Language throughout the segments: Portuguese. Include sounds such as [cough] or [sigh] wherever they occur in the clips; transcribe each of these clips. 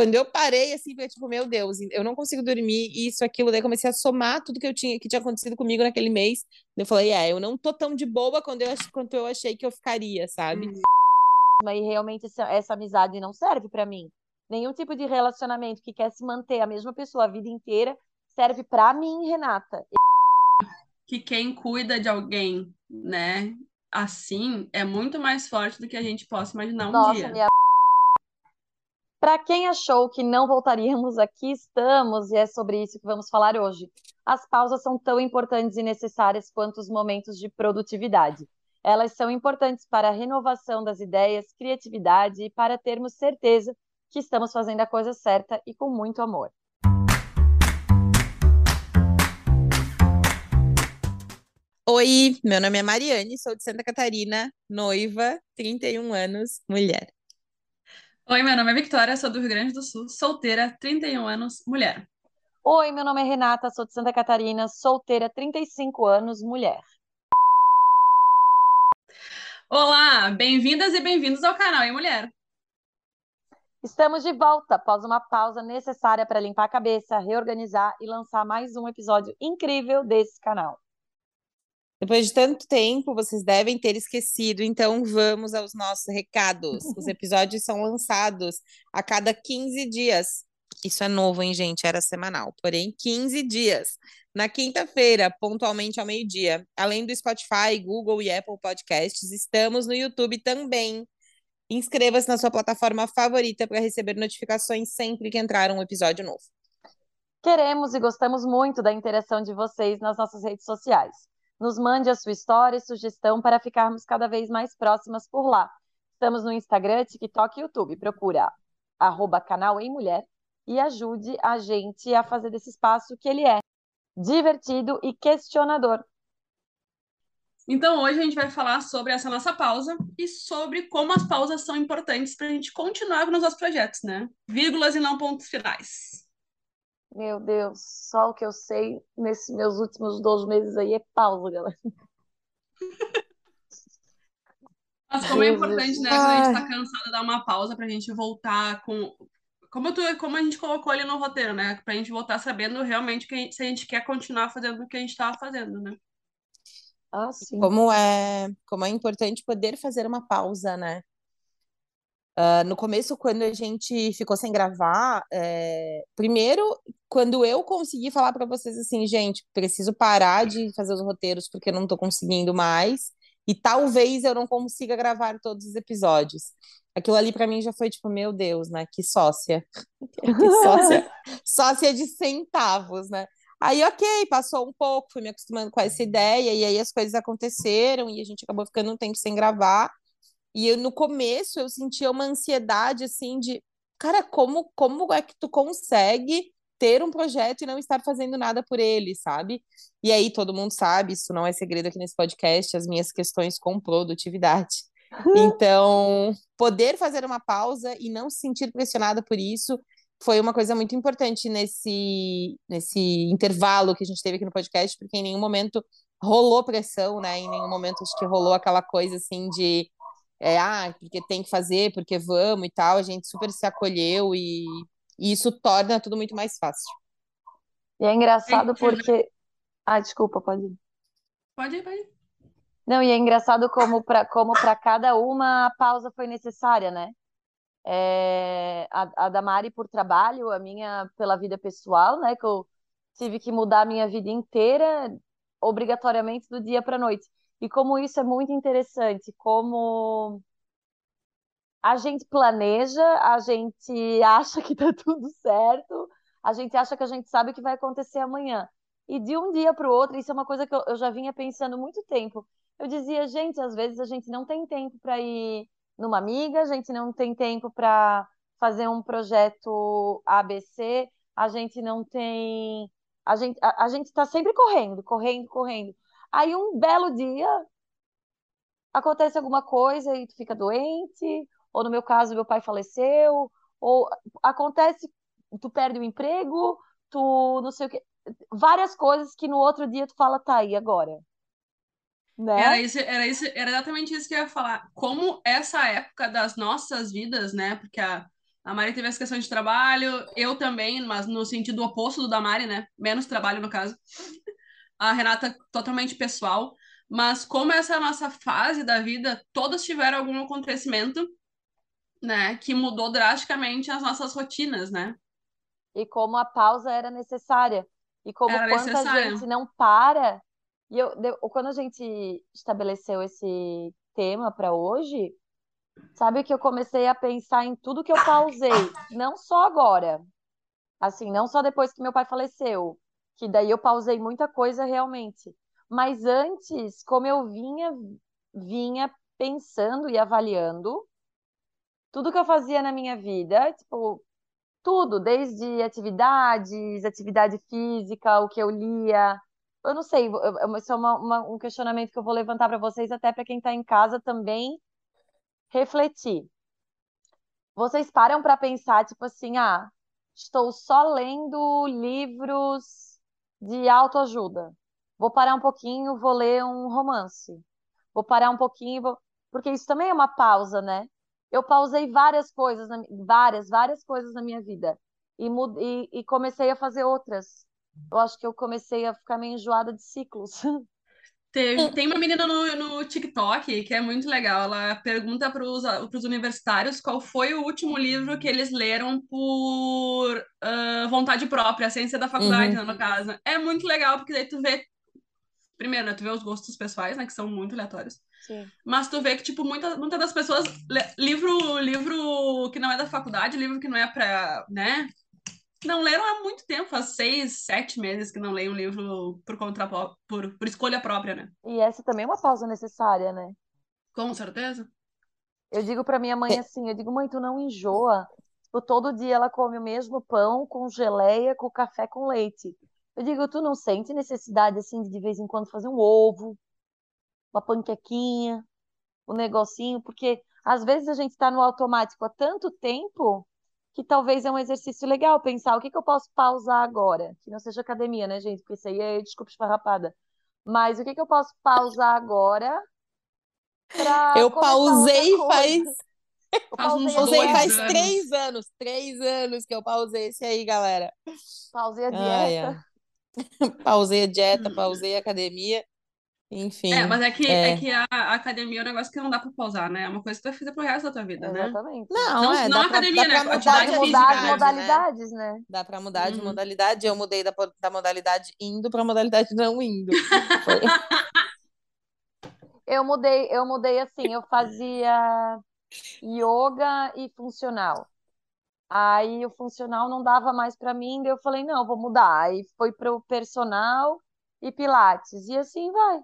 Quando eu parei, assim, foi tipo, meu Deus, eu não consigo dormir, isso, aquilo. Daí comecei a somar tudo que eu tinha, que tinha acontecido comigo naquele mês. Eu falei, é, eu não tô tão de boa quando eu, quanto eu achei que eu ficaria, sabe? Hum. E realmente essa, essa amizade não serve para mim. Nenhum tipo de relacionamento que quer se manter a mesma pessoa a vida inteira serve para mim, Renata. Que quem cuida de alguém, né, assim, é muito mais forte do que a gente possa imaginar um Nossa, dia. Minha... Para quem achou que não voltaríamos, aqui estamos e é sobre isso que vamos falar hoje. As pausas são tão importantes e necessárias quanto os momentos de produtividade. Elas são importantes para a renovação das ideias, criatividade e para termos certeza que estamos fazendo a coisa certa e com muito amor. Oi, meu nome é Mariane, sou de Santa Catarina, noiva, 31 anos, mulher. Oi, meu nome é Victoria, sou do Rio Grande do Sul, solteira, 31 anos, mulher. Oi, meu nome é Renata, sou de Santa Catarina, solteira, 35 anos, mulher. Olá, bem-vindas e bem-vindos ao canal em Mulher. Estamos de volta após uma pausa necessária para limpar a cabeça, reorganizar e lançar mais um episódio incrível desse canal. Depois de tanto tempo, vocês devem ter esquecido, então vamos aos nossos recados. Os [laughs] episódios são lançados a cada 15 dias. Isso é novo, hein, gente? Era semanal, porém 15 dias. Na quinta-feira, pontualmente ao meio-dia. Além do Spotify, Google e Apple Podcasts, estamos no YouTube também. Inscreva-se na sua plataforma favorita para receber notificações sempre que entrar um episódio novo. Queremos e gostamos muito da interação de vocês nas nossas redes sociais. Nos mande a sua história e sugestão para ficarmos cada vez mais próximas por lá. Estamos no Instagram, TikTok e YouTube. Procura arroba canal em mulher e ajude a gente a fazer desse espaço que ele é divertido e questionador. Então, hoje a gente vai falar sobre essa nossa pausa e sobre como as pausas são importantes para a gente continuar nos nossos projetos, né? Vírgulas e não pontos finais. Meu Deus, só o que eu sei nesses meus últimos dois meses aí é pausa, galera. Mas como é importante, né, quando a gente tá cansado, dar uma pausa pra gente voltar com. Como, tu, como a gente colocou ali no roteiro, né? Pra gente voltar sabendo realmente que a gente, se a gente quer continuar fazendo o que a gente tava fazendo, né? Ah, sim. Como é, como é importante poder fazer uma pausa, né? Uh, no começo, quando a gente ficou sem gravar, é... primeiro, quando eu consegui falar para vocês assim, gente, preciso parar de fazer os roteiros porque eu não tô conseguindo mais, e talvez eu não consiga gravar todos os episódios. Aquilo ali para mim já foi tipo, meu Deus, né? Que sócia. [laughs] que sócia. [laughs] sócia de centavos, né? Aí, ok, passou um pouco, fui me acostumando com essa ideia, e aí as coisas aconteceram, e a gente acabou ficando um tempo sem gravar. E eu, no começo eu sentia uma ansiedade assim de, cara, como como é que tu consegue ter um projeto e não estar fazendo nada por ele, sabe? E aí todo mundo sabe, isso não é segredo aqui nesse podcast, as minhas questões com produtividade. [laughs] Então, poder fazer uma pausa e não se sentir pressionada por isso foi uma coisa muito importante nesse, nesse intervalo que a gente teve aqui no podcast, porque em nenhum momento rolou pressão, né? Em nenhum momento acho que rolou aquela coisa assim de é, ah, porque tem que fazer, porque vamos e tal, a gente super se acolheu e, e isso torna tudo muito mais fácil. E é engraçado porque. Ah, desculpa, pode ir. Pode ir, pode ir. Não, e é engraçado como para como cada uma a pausa foi necessária, né? É, a, a da Mari por trabalho, a minha pela vida pessoal, né? Que eu tive que mudar a minha vida inteira obrigatoriamente do dia para noite. E como isso é muito interessante, como a gente planeja, a gente [laughs] acha que tá tudo certo, a gente acha que a gente sabe o que vai acontecer amanhã. E de um dia para o outro, isso é uma coisa que eu, já vinha pensando muito tempo. Eu dizia, gente, às vezes a gente não tem tempo para ir numa amiga, a gente não tem tempo para fazer um projeto ABC, a gente não tem. A gente a, a gente está sempre correndo, correndo, correndo. Aí um belo dia acontece alguma coisa e tu fica doente, ou no meu caso meu pai faleceu, ou acontece tu perde o emprego, tu não sei o que, várias coisas que no outro dia tu fala, tá aí agora. Né? Era, isso, era, isso, era exatamente isso que eu ia falar. Como essa época das nossas vidas, né? Porque a, A Mari teve essa questão de trabalho, eu também, mas no sentido oposto do da Mari, né? Menos trabalho, no caso. A Renata, totalmente pessoal. Mas como essa é a nossa fase da vida, todas tiveram algum acontecimento, né? Que mudou drasticamente as nossas rotinas, né? E como a pausa era necessária. E como Era quanta necessária. gente não para. E eu, quando a gente estabeleceu esse tema para hoje, sabe que eu comecei a pensar em tudo que eu pausei, não só agora, assim, não só depois que meu pai faleceu, que daí eu pausei muita coisa realmente, mas antes, como eu vinha vinha pensando e avaliando tudo que eu fazia na minha vida, tipo, tudo, desde atividades, atividade física, o que eu lia. Eu não sei, isso é uma- uma- um questionamento que eu vou levantar para vocês, até para quem está em casa também refletir. Vocês param para pensar, tipo assim, ah, estou só lendo livros de autoajuda. Vou parar um pouquinho, vou ler um romance. Vou parar um pouquinho, vou... porque isso também é uma pausa, né? Eu pausei várias coisas, na... várias, várias coisas na minha vida e, e comecei a fazer outras. Eu acho que eu comecei a ficar meio enjoada de ciclos. [laughs] Teve, tem uma menina no, no TikTok que é muito legal. Ela pergunta para os universitários qual foi o último livro que eles leram por ah, vontade própria, sem ser da faculdade, Uhum. né, no caso. É muito legal, porque daí tu vê. Primeiro, né, tu vê os gostos pessoais, né, que são muito aleatórios. Sim. Mas tu vê que, tipo, muita, muitas das pessoas. livro, livro que não é da faculdade, livro que não é pra. né? Não leram há muito tempo, faz seis, sete meses que não leem um livro por conta por, por escolha própria, né? E essa também é uma pausa necessária, né? Com certeza. Eu digo para minha mãe assim, eu digo, mãe, tu não enjoa. Tipo, todo dia ela come o mesmo pão com geleia, com café com leite. Eu digo, tu não sente necessidade assim de de vez em quando fazer um ovo, uma panquequinha, um negocinho, porque às vezes a gente está no automático há tanto tempo que talvez é um exercício legal pensar o que que eu posso pausar agora, que não seja academia, né, gente? Porque isso aí é desculpa esfarrapada. Mas o que que eu posso pausar agora Eu pausei coisa? faz, Eu pausei, pausei faz anos. três anos. Três anos que eu pausei esse aí, galera. pausei a dieta. ai. [laughs] Pausei a dieta, [laughs] pausei a academia. Enfim, É, mas é que, é. é. que a, a academia é um negócio que não dá pra pausar, né? É uma coisa que tu vai fazer pro resto da tua vida, né? Exatamente. Não, Não- é, não dá pra, academia, dá né? pra mudar Atividade de Pode física, mudar as atividade, né? modalidades, né? Dá pra mudar de Uhum. modalidade. Eu mudei da, da modalidade indo pra modalidade não indo. Foi- [laughs] Eu mudei, eu mudei assim, eu fazia yoga e funcional. Aí o funcional não dava mais pra mim, daí eu falei, não, vou mudar. Aí foi pro personal e pilates. E assim vai.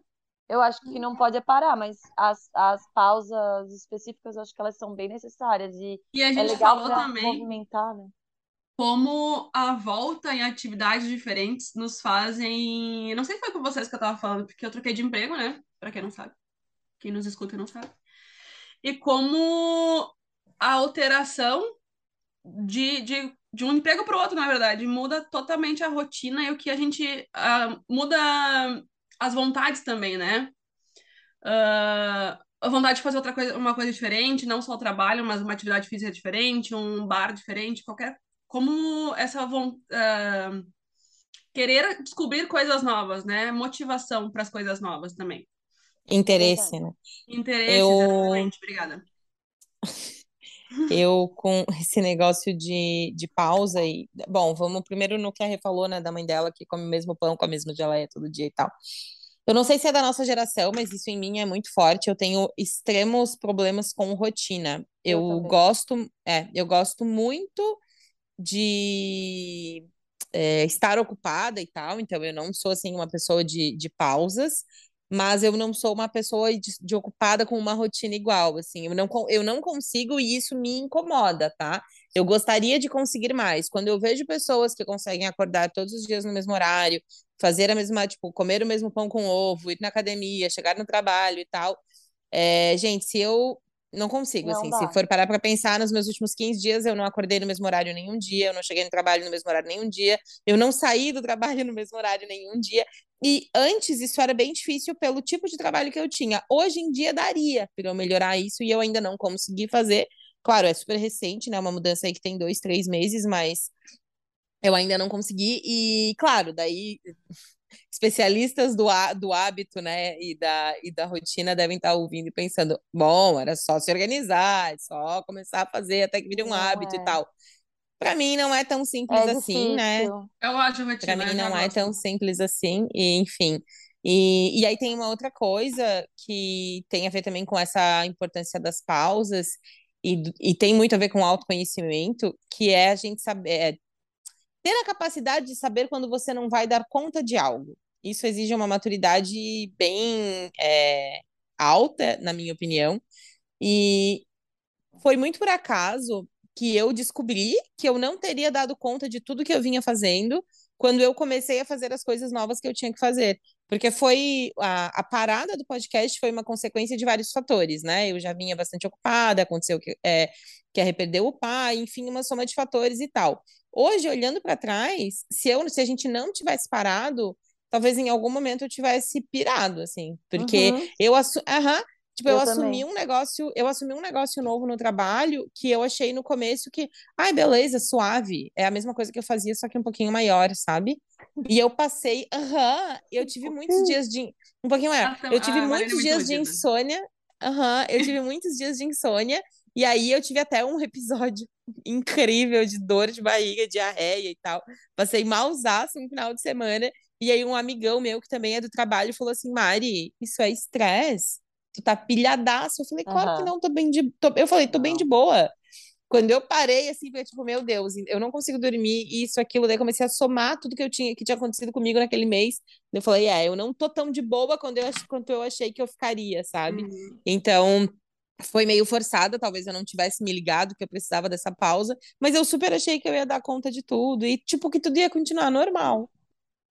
Eu acho que não pode é parar, mas as, as pausas específicas, eu acho que elas são bem necessárias. E E a é gente legal falou também movimentar, né? como a volta em atividades diferentes nos fazem. Não sei se foi com vocês que eu tava falando, porque eu troquei de emprego, né? Pra quem não sabe. Quem nos escuta e não sabe. E como a alteração de, de, de um emprego para o outro, na verdade, muda totalmente a rotina e o que a gente. ah, muda as vontades também, né? Ah, a vontade de fazer outra coisa, uma coisa diferente, não só o trabalho, mas uma atividade física diferente, um bar diferente, qualquer. Como essa von- ah, querer descobrir coisas novas, né? Motivação para as coisas novas também. Interesse, né? Interesses, Eu- exatamente. Obrigada. Eu, com [laughs] esse negócio de, de pausa e... Bom, vamos primeiro no que a Rê falou, né? Da mãe dela, que come o mesmo pão, com a mesma geleia todo dia e tal. Eu não sei se é da nossa geração, mas isso em mim é muito forte. Eu tenho extremos problemas com rotina. Eu Eu gosto... É, eu gosto muito de... é, estar ocupada e tal, então eu não sou assim uma pessoa de, de pausas, mas eu não sou uma pessoa de, de ocupada com uma rotina igual, assim, eu não, eu não consigo e isso me incomoda, tá? Eu gostaria de conseguir mais. Quando eu vejo pessoas que conseguem acordar todos os dias no mesmo horário, fazer a mesma, tipo, comer o mesmo pão com ovo, ir na academia, chegar no trabalho e tal, é, gente, se eu não consigo, Não assim, dá. se for parar para pensar, nos meus últimos 15 dias eu não acordei no mesmo horário nenhum dia, eu não cheguei no trabalho no mesmo horário nenhum dia, eu não saí do trabalho no mesmo horário nenhum dia. E antes isso era bem difícil pelo tipo de trabalho que eu tinha. Hoje em dia daria para eu melhorar isso e eu ainda não consegui fazer claro, é super recente, né? Uma mudança aí que tem dois, três meses, mas eu ainda não consegui. E, claro, daí especialistas do, do hábito, né, e da, e da rotina devem estar ouvindo e pensando, bom, era só se organizar, é só começar a fazer até que vire um não hábito é. e tal. Para mim não é tão simples é assim, né? Eu acho rotina. Para mim não é tão simples assim, e enfim. E, e aí tem uma outra coisa que tem a ver também com essa importância das pausas e, e tem muito a ver com autoconhecimento, que é a gente saber é, ter a capacidade de saber quando você não vai dar conta de algo. Isso exige uma maturidade bem é, alta, na minha opinião. E foi muito por acaso que eu descobri que eu não teria dado conta de tudo que eu vinha fazendo quando eu comecei a fazer as coisas novas que eu tinha que fazer. Porque foi a, a parada do podcast foi uma consequência de vários fatores, né? Eu já vinha bastante ocupada, aconteceu que, é, que arrependeu o pai, enfim, uma soma de fatores e tal. Hoje, olhando para trás, se, eu, se a gente não tivesse parado, talvez em algum momento eu tivesse pirado, assim, porque uhum. eu. Uhum, Tipo, eu, eu assumi um negócio, eu assumi um negócio novo no trabalho que eu achei no começo que, ai, beleza, suave. É a mesma coisa que eu fazia, só que um pouquinho maior, sabe? E eu passei, aham, eu [laughs] tive muitos dias de. Um pouquinho maior. Eu tive ah, muitos dias de insônia. Aham, eu tive muitos dias de insônia. E aí eu tive até um episódio [laughs] incrível de dor de barriga, diarreia e tal. Passei malzaço no final de semana. E aí um amigão meu, que também é do trabalho, falou assim, Mari, isso é estresse tu tá pilhadaço. Eu falei, claro uhum. que não, tô bem de. Tô... Eu falei, tô não. bem de boa. Quando eu parei, assim, foi tipo, meu Deus, eu não consigo dormir, isso, aquilo. Daí comecei a somar tudo que eu tinha, que tinha acontecido comigo naquele mês. Eu falei, é, eu não tô tão de boa quando eu, quanto eu achei que eu ficaria, sabe? Uhum. Então, foi meio forçada, talvez eu não tivesse me ligado que eu precisava dessa pausa, mas eu super achei que eu ia dar conta de tudo e, tipo, que tudo ia continuar normal.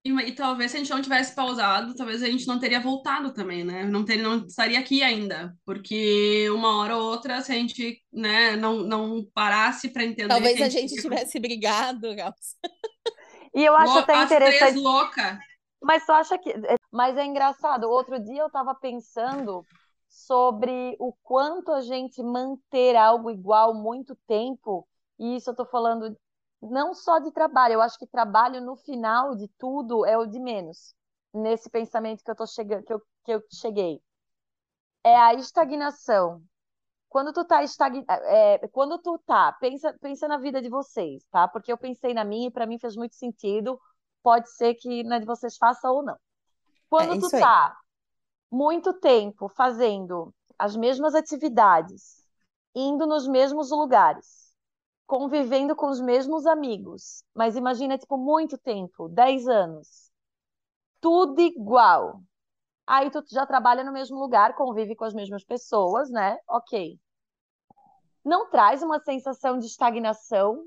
E, e, talvez se a gente não tivesse pausado, talvez a gente não teria voltado também, né? Não, teria, não estaria aqui ainda. Porque uma hora ou outra, se a gente né, não, não parasse para entender. Talvez a gente, a gente tivesse brigado, [laughs] Gals. E eu acho até interessante. louca. Mas tu acha que. Mas é engraçado. Outro dia eu estava pensando sobre o quanto a gente manter algo igual muito tempo. E isso eu estou falando não só de trabalho, eu acho que trabalho no final de tudo é o de menos. Nesse pensamento que eu tô chegando, que eu, que eu cheguei. É a estagnação. Quando tu tá estagn... É, quando tu tá, pensa, pensa na vida de vocês, tá? Porque eu pensei na minha e para mim fez muito sentido. Pode ser que na de vocês faça ou não. Quando é tu tá muito tempo fazendo as mesmas atividades, indo nos mesmos lugares, convivendo com os mesmos amigos. Mas imagina, tipo, muito tempo, 10 anos. Tudo igual. Aí tu já trabalha no mesmo lugar, convive com as mesmas pessoas, né? Ok. Não traz uma sensação de estagnação?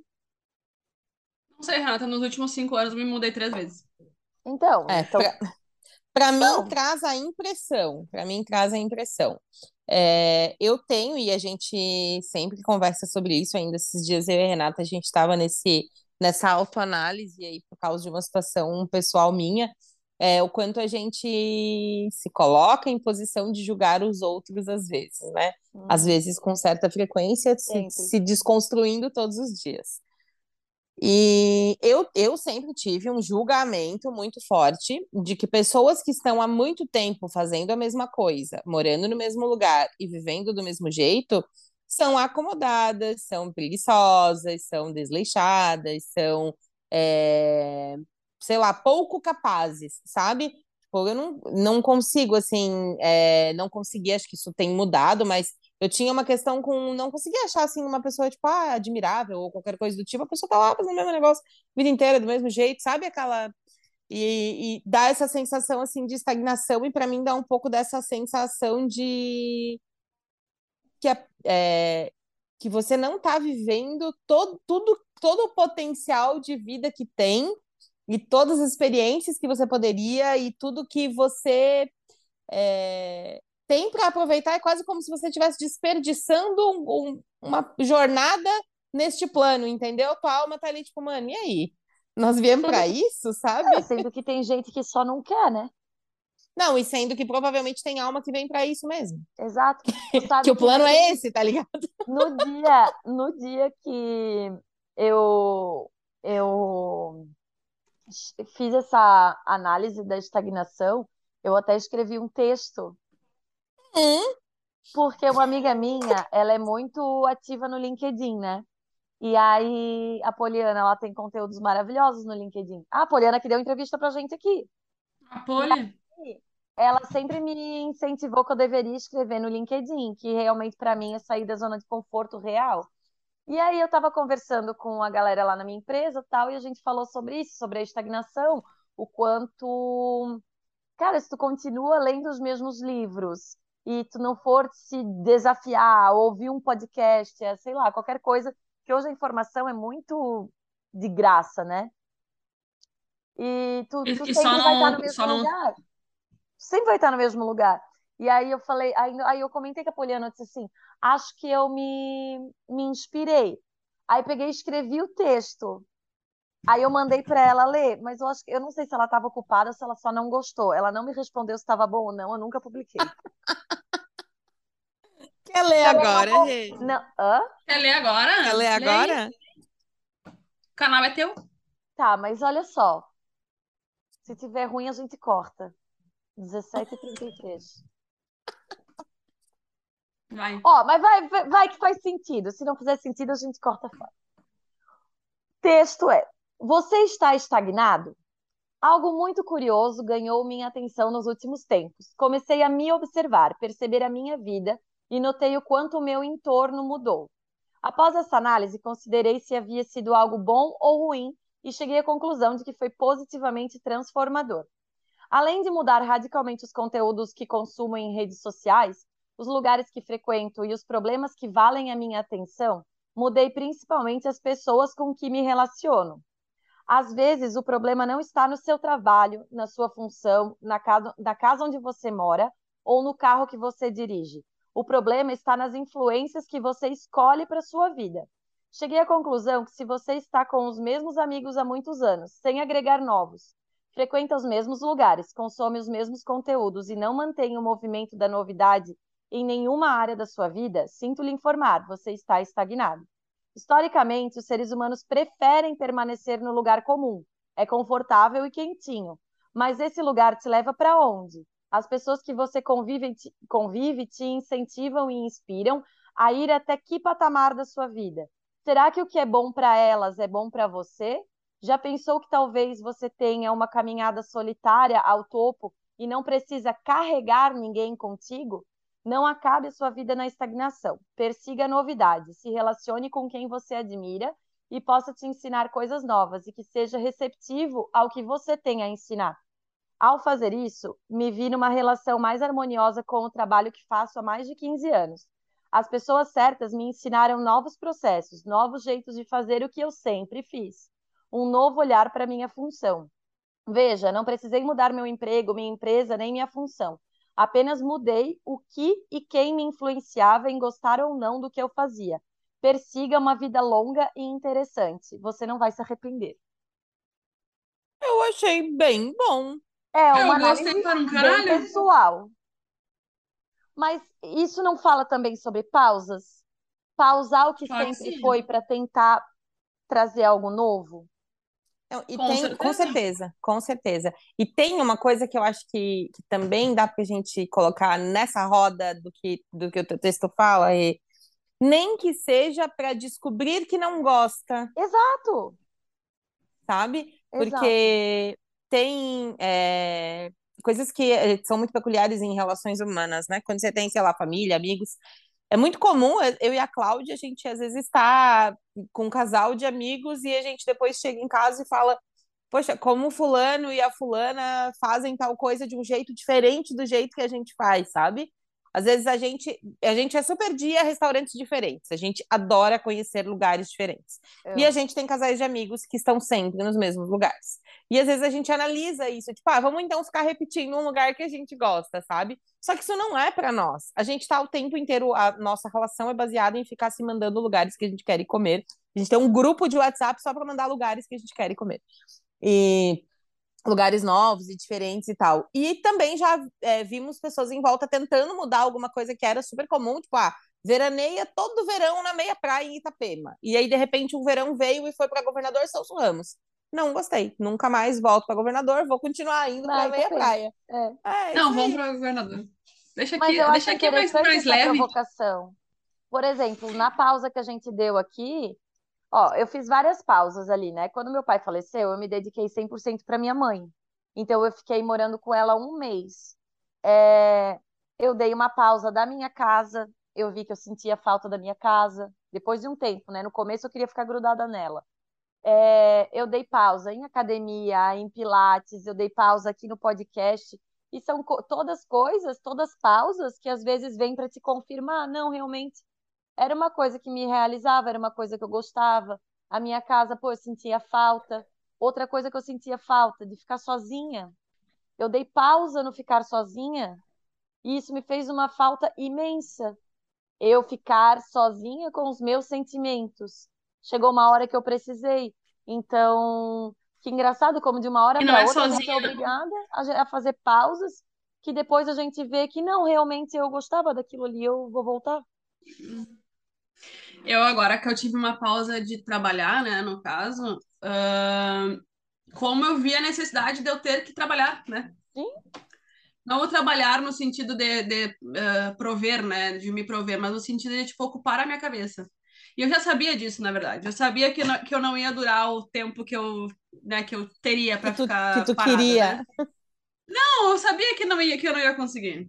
Não sei, Renata, nos últimos cinco anos eu me mudei três vezes. Então, é, então... para mim traz a impressão, para mim traz a impressão é, eu tenho, e a gente sempre conversa sobre isso, ainda esses dias eu e a Renata, a gente estava nesse, nessa autoanálise aí por causa de uma situação pessoal minha, é, o quanto a gente se coloca em posição de julgar os outros às vezes, né? Às uhum. vezes com certa frequência, se, se desconstruindo todos os dias. E eu, eu sempre tive um julgamento muito forte de que pessoas que estão há muito tempo fazendo a mesma coisa, morando no mesmo lugar e vivendo do mesmo jeito, são acomodadas, são preguiçosas, são desleixadas, são, é, sei lá, pouco capazes, sabe? Tipo, eu não, não consigo, assim, é, não consegui, acho que isso tem mudado, mas eu tinha uma questão com. Não conseguia achar, assim, uma pessoa, tipo, ah, admirável ou qualquer coisa do tipo. A pessoa tá lá fazendo o mesmo negócio a vida inteira, do mesmo jeito, sabe? Aquela. E, e dá essa sensação, assim, de estagnação, e para mim dá um pouco dessa sensação de. Que, é, é, que você não tá vivendo todo, tudo, todo o potencial de vida que tem e todas as experiências que você poderia e tudo que você é, tem para aproveitar, é quase como se você estivesse desperdiçando um, um, uma jornada neste plano, entendeu? Tua alma tá ali, tipo, mano, e aí? Nós viemos para isso, sabe? É, sendo que tem gente que só não quer, né? Não, e sendo que provavelmente tem alma que vem para isso mesmo. Exato. [laughs] que o plano é esse, tá ligado? No dia, no dia que eu eu fiz essa análise da estagnação, eu até escrevi um texto. Hum? Porque uma amiga minha, ela é muito ativa no LinkedIn, né? E aí, a Poliana, ela tem conteúdos maravilhosos no LinkedIn. Ah, a Poliana que deu entrevista pra gente aqui. A Poli? ela sempre me incentivou que eu deveria escrever no LinkedIn, que realmente para mim é sair da zona de conforto real. E aí eu estava conversando com a galera lá na minha empresa tal, e a gente falou sobre isso, sobre a estagnação, o quanto, cara, se tu continua lendo os mesmos livros e tu não for se desafiar, ouvir um podcast, é, sei lá, qualquer coisa, que hoje a informação é muito de graça, né? E tu, tu e, sempre não, vai estar no mesmo não... lugar sempre vai estar no mesmo lugar. E aí eu falei, aí, aí eu comentei com a Poliana, eu disse assim, acho que eu me, me inspirei. Aí peguei e escrevi o texto. Aí eu mandei para ela ler, mas eu acho que eu não sei se ela estava ocupada ou se ela só não gostou. Ela não me respondeu se estava bom ou não, eu nunca publiquei. [laughs] Quer ler agora, gente? Não. Hã? Quer ler agora? Quer ler agora? O canal é teu? Tá, mas olha só. Se tiver ruim, a gente corta. 17h33. Vai. Ó, mas vai, vai, vai que faz sentido. Se não fizer sentido, a gente corta fora. Texto é: Você está estagnado? Algo muito curioso ganhou minha atenção nos últimos tempos. Comecei a me observar, perceber a minha vida e notei o quanto o meu entorno mudou. Após essa análise, considerei se havia sido algo bom ou ruim e cheguei à conclusão de que foi positivamente transformador. Além de mudar radicalmente os conteúdos que consumo em redes sociais, os lugares que frequento e os problemas que valem a minha atenção, mudei principalmente as pessoas com que me relaciono. Às vezes, o problema não está no seu trabalho, na sua função, na casa, na casa onde você mora ou no carro que você dirige. O problema está nas influências que você escolhe para sua vida. Cheguei à conclusão que se você está com os mesmos amigos há muitos anos, sem agregar novos, frequenta os mesmos lugares, consome os mesmos conteúdos e não mantém o movimento da novidade em nenhuma área da sua vida, sinto lhe informar, você está estagnado. Historicamente, os seres humanos preferem permanecer no lugar comum. É confortável e quentinho. Mas esse lugar te leva para onde? As pessoas que você convive te, convive te incentivam e inspiram a ir até que patamar da sua vida? Será que o que é bom para elas é bom para você? Já pensou que talvez você tenha uma caminhada solitária ao topo e não precisa carregar ninguém contigo? Não acabe sua vida na estagnação. Persiga novidades, se relacione com quem você admira e possa te ensinar coisas novas e que seja receptivo ao que você tem a ensinar. Ao fazer isso, me vi numa relação mais harmoniosa com o trabalho que faço há mais de 15 anos. As pessoas certas me ensinaram novos processos, novos jeitos de fazer o que eu sempre fiz um novo olhar para minha função. Veja, não precisei mudar meu emprego, minha empresa, nem minha função. Apenas mudei o que e quem me influenciava em gostar ou não do que eu fazia. Persiga uma vida longa e interessante. Você não vai se arrepender. Eu achei bem bom. É uma eu análise para um bem pessoal. Mas isso não fala também sobre pausas? Pausar o que Pode sempre sim. foi para tentar trazer algo novo? Não, e com tem, certeza. com certeza, com certeza. E tem uma coisa que eu acho que, que também dá para a gente colocar nessa roda do que, do que o teu texto fala, e nem que seja para descobrir que não gosta. Exato. Sabe? Porque Exato. tem é, coisas que eh, são muito peculiares em relações humanas, né? Quando você tem, sei lá, família, amigos, é muito comum, eu e a Cláudia, a gente às vezes está com um casal de amigos e a gente depois chega em casa e fala: Poxa, como o fulano e a fulana fazem tal coisa de um jeito diferente do jeito que a gente faz, sabe? Às vezes a gente, a gente é super dia a restaurantes diferentes, a gente adora conhecer lugares diferentes. E a gente tem casais de amigos que estão sempre nos mesmos lugares. E às vezes a gente analisa isso, tipo, ah, vamos então ficar repetindo um lugar que a gente gosta, sabe? Só que isso não é para nós. A gente tá o tempo inteiro, a nossa relação é baseada em ficar se mandando lugares que a gente quer ir comer. A gente tem um grupo de WhatsApp só para mandar lugares que a gente quer ir comer. E lugares novos e diferentes e tal. E também já é, vimos pessoas em volta tentando mudar alguma coisa que era super comum, tipo, ah, veraneia todo verão na meia praia em Itapema. E aí, de repente, um verão veio e foi para governador Celso Ramos. Não gostei. Nunca mais volto para governador, vou continuar indo para meia praia. É. É, não, vamos para governador. Deixa aqui, deixa aqui mais, mais leve. Provocação. Por exemplo, na pausa que a gente deu aqui, ó, eu fiz várias pausas ali, né? Quando meu pai faleceu, eu me dediquei 100% para minha mãe. Então, eu fiquei morando com ela um mês. É, eu dei uma pausa da minha casa, eu vi que eu sentia falta da minha casa, depois de um tempo, né? No começo eu queria ficar grudada nela. É, eu dei pausa em academia, em pilates, eu dei pausa aqui no podcast. E são co todas coisas, todas pausas que às vezes vêm para te confirmar, não, realmente era uma coisa que me realizava, era uma coisa que eu gostava. A minha casa, pô, eu sentia falta. Outra coisa que eu sentia falta, de ficar sozinha. Eu dei pausa no ficar sozinha e isso me fez uma falta imensa. Eu ficar sozinha com os meus sentimentos. Chegou uma hora que eu precisei. Então, que engraçado como de uma hora para é outra sozinha. a gente é obrigada a, a fazer pausas que depois a gente vê que não, realmente eu gostava daquilo ali, eu vou voltar. Eu agora que eu tive uma pausa de trabalhar, né, no caso, uh, como eu vi a necessidade de eu ter que trabalhar, né? Sim. Não trabalhar no sentido de, de uh, prover, né, de me prover, mas no sentido de, tipo, ocupar a minha cabeça. E eu já sabia disso, na verdade. Eu sabia que, não, que eu não ia durar o tempo que eu, né, que eu teria para ficar que tu parada, queria. Né? Não, eu sabia que não ia que eu não ia conseguir.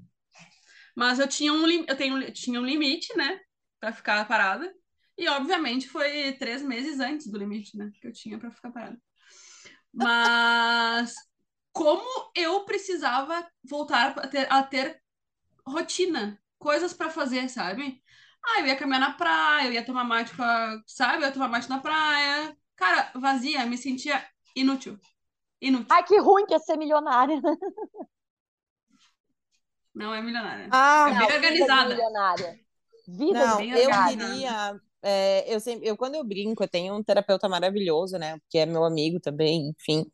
Mas eu tinha um eu tenho tinha um limite, né, para ficar parada. E obviamente foi três meses antes do limite, né, que eu tinha para ficar parada. Mas como eu precisava voltar a ter, a ter rotina, coisas para fazer, sabe? Ah, eu ia caminhar na praia, eu ia tomar mate com a, sabe? Eu ia tomar mate na praia. Cara, vazia, me sentia inútil. Inútil. Ai, que ruim que é ser milionária. Não é milionária. Ah, é bem organizada. Milionária. Vida não, eu queria. É, eu, sempre, eu, quando eu brinco, eu tenho um terapeuta maravilhoso, né? Que é meu amigo também, enfim.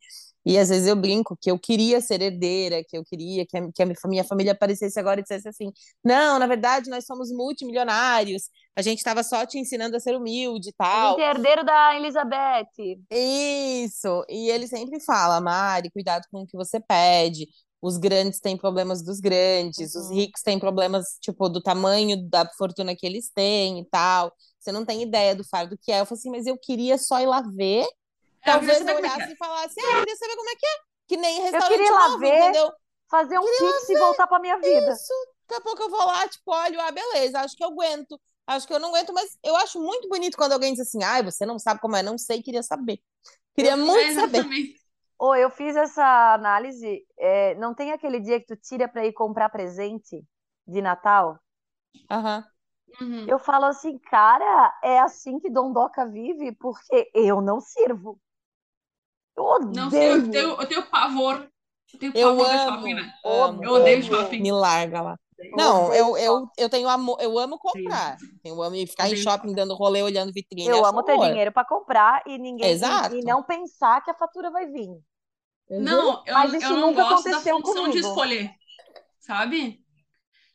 E às vezes eu brinco que eu queria ser herdeira, que eu queria que a, que a minha família aparecesse agora e dissesse assim: não, na verdade nós somos multimilionários, a gente estava só te ensinando a ser humilde e tal. A gente é herdeiro da Elizabeth. Isso! E ele sempre fala: Mari, cuidado com o que você pede. Os grandes têm problemas dos grandes, uhum. os ricos têm problemas, tipo, do tamanho da fortuna que eles têm e tal. Você não tem ideia do fardo que é. Eu falei assim, mas eu queria só ir lá ver Talvez eu, eu olhasse e falasse, ah, eu queria saber como é que é. Que nem restaurante eu queria novo, lá ver, entendeu? Fazer um pix e voltar pra minha vida. Isso. Daqui a pouco eu vou lá, tipo, olho, ah, beleza, acho que eu aguento. Acho que eu não aguento, mas eu acho muito bonito quando alguém diz assim, ai, você não sabe como é, não sei, queria saber. Queria eu muito saber. Ou oh, eu fiz essa análise, é, não tem aquele dia que tu tira para ir comprar presente de Natal? Aham. Uhum. Eu falo assim, cara, é assim que Dondoca vive, porque eu não sirvo. Eu odeio. Não sei, eu tenho, eu tenho pavor. Eu tenho eu pavor amo, shopping, né? Amo, eu odeio shopping. Me larga lá. Não, eu, eu, eu tenho amor, eu amo comprar. Eu amo ficar em shopping dando rolê, olhando vitrine. Eu amo ter dinheiro para comprar e ninguém Exato. E, não pensar que a fatura vai vir. Não, eu, Mas isso eu não nunca gosto da função comigo. de escolher. Sabe?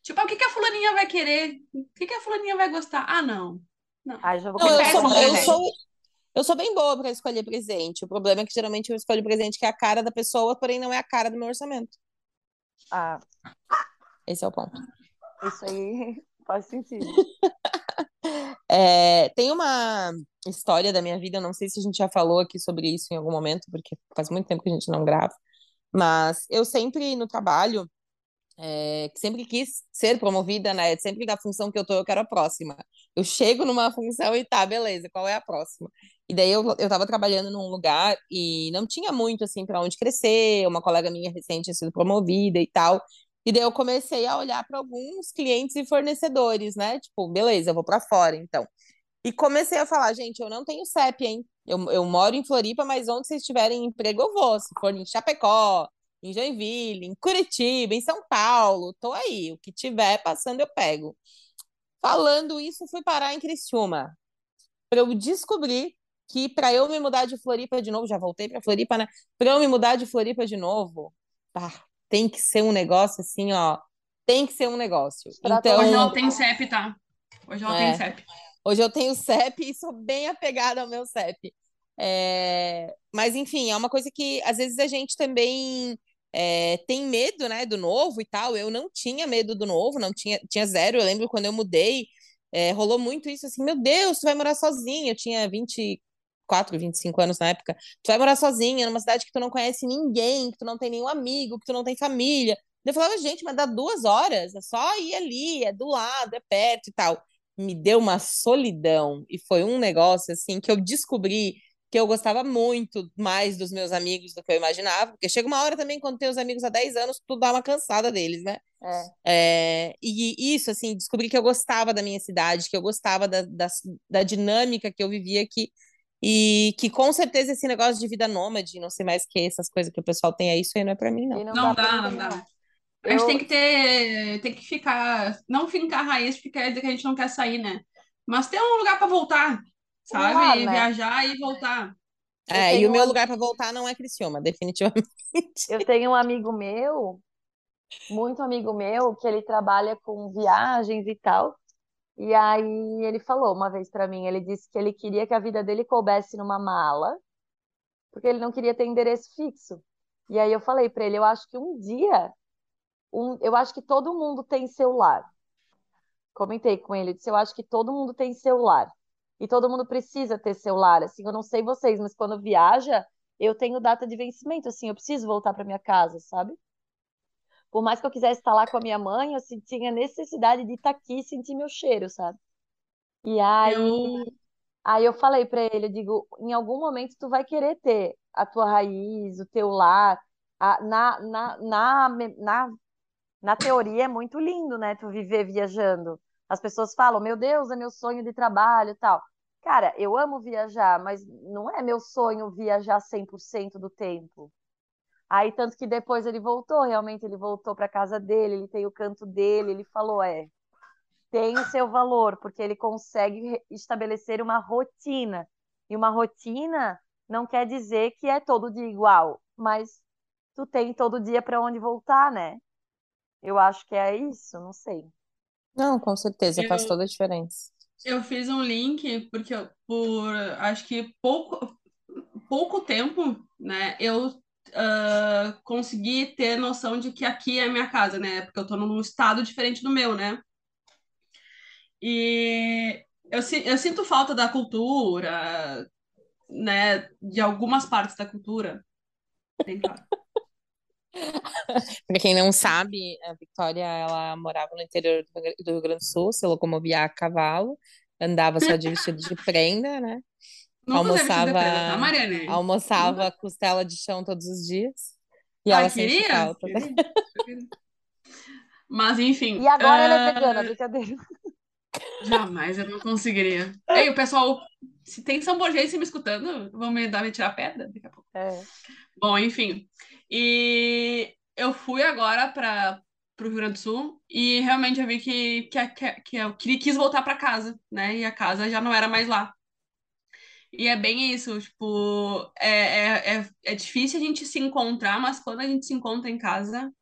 Tipo, ah, o que, que a fulaninha vai querer? O que, que a fulaninha vai gostar? Ah, não. Não. Ah, já vou não, eu, sou, eu, sou, eu sou bem boa para escolher presente. O problema é que geralmente eu escolho presente que é a cara da pessoa, porém não é a cara do meu orçamento. Ah. Esse é o ponto. Isso aí [laughs] faz sentido. [laughs] é, tem uma história da minha vida, não sei se a gente já falou aqui sobre isso em algum momento, porque faz muito tempo que a gente não grava, mas eu sempre no trabalho é, que sempre quis ser promovida, né? Sempre na função que eu tô, eu quero a próxima. Eu chego numa função e tá, beleza, qual é a próxima? E daí eu, eu tava trabalhando num lugar e não tinha muito, assim, para onde crescer. Uma colega minha recente tinha sido promovida e tal. E daí eu comecei a olhar para alguns clientes e fornecedores, né? Tipo, beleza, eu vou para fora, então. E comecei a falar, gente, eu não tenho CEP, hein? Eu, eu moro em Floripa, mas onde vocês tiverem emprego, eu vou. Se for em Chapecó, em Joinville, em Curitiba, em São Paulo, tô aí. O que tiver passando, eu pego. Falando isso, fui parar em Criciúma para eu descobrir que para eu me mudar de Floripa de novo, já voltei para Floripa, né? Para eu me mudar de Floripa de novo, tá, tem que ser um negócio assim, ó. Tem que ser um negócio. Então, hoje ela tem CEP, tá? Hoje ela é, tem CEP. Hoje eu tenho CEP e sou bem apegada ao meu CEP. É... Mas, enfim, é uma coisa que às vezes a gente também é, tem medo, né, do novo e tal. Eu não tinha medo do novo, não tinha, tinha zero. Eu lembro quando eu mudei, é, rolou muito isso assim: meu Deus, tu vai morar sozinha. Eu tinha 24, 25 anos na época. Tu vai morar sozinha numa cidade que tu não conhece ninguém, que tu não tem nenhum amigo, que tu não tem família. Eu falava, gente, mas dá duas horas, é só ir ali, é do lado, é perto e tal. Me deu uma solidão e foi um negócio assim que eu descobri que eu gostava muito mais dos meus amigos do que eu imaginava, porque chega uma hora também, quando tem os amigos há 10 anos, tu dá uma cansada deles, né? É. É, e isso, assim, descobri que eu gostava da minha cidade, que eu gostava da, da, da dinâmica que eu vivia aqui, e que com certeza esse negócio de vida nômade, não sei mais que essas coisas que o pessoal tem aí, isso aí não é pra mim, não. Não, não, dá, não dá. A gente eu... tem que ter, tem que ficar, não fincar raiz, porque quer dizer que a gente não quer sair, né? Mas ter um lugar para voltar, sabe? Lá, né? Viajar e voltar. É, e o meu um... lugar para voltar não é Criciúma, [laughs] definitivamente. Eu tenho um amigo meu, muito amigo meu, que ele trabalha com viagens e tal. E aí ele falou uma vez para mim, ele disse que ele queria que a vida dele coubesse numa mala, porque ele não queria ter endereço fixo. E aí eu falei para ele, eu acho que um dia, um, eu acho que todo mundo tem celular. Comentei com ele, disse, eu acho que todo mundo tem celular e todo mundo precisa ter celular. Assim, eu não sei vocês, mas quando viaja, eu tenho data de vencimento, assim, eu preciso voltar para minha casa, sabe? Por mais que eu quisesse estar lá com a minha mãe, eu tinha necessidade de estar aqui e sentir meu cheiro, sabe? E aí, eu... aí eu falei para ele, eu digo, em algum momento tu vai querer ter a tua raiz, o teu lar, a, na, na, na, na, na teoria é muito lindo, né? Tu viver viajando. As pessoas falam, meu Deus, é meu sonho de trabalho e tal. Cara, eu amo viajar, mas não é meu sonho viajar 100% do tempo. Aí, tanto que depois ele voltou, realmente ele voltou para casa dele, ele tem o canto dele, ele falou: é, tem o seu valor, porque ele consegue estabelecer uma rotina. E uma rotina não quer dizer que é todo dia igual, mas tu tem todo dia para onde voltar, né? Eu acho que é isso, não sei. Não, com certeza, faz toda a diferença. Eu fiz um link porque eu, por acho que pouco, pouco tempo, né, eu uh, consegui ter noção de que aqui é a minha casa, né? Porque eu tô num estado diferente do meu, né? E eu, eu sinto falta da cultura, né? De algumas partes da cultura. Bem claro. Para quem não sabe, a Victoria ela morava no interior do Rio Grande do Sul, se locomovia a cavalo, andava só de vestido de prenda, né? Nunca almoçava, prenda, tá, Mariane? almoçava Nunca. costela de chão todos os dias. E ela queria, falta. Queria, Mas enfim. E agora uh... ela é ah, vegana, brincadeira. Jamais, eu não conseguiria. Ei, o pessoal, se tem São Borges me escutando, vão me dar me tirar pedra daqui a pouco. É. Bom, enfim. E eu fui agora para o Rio Grande do Sul e realmente eu vi que, que, que, que eu quis voltar para casa, né? E a casa já não era mais lá. E é bem isso, tipo, é, é, é, é difícil a gente se encontrar, mas quando a gente se encontra em casa,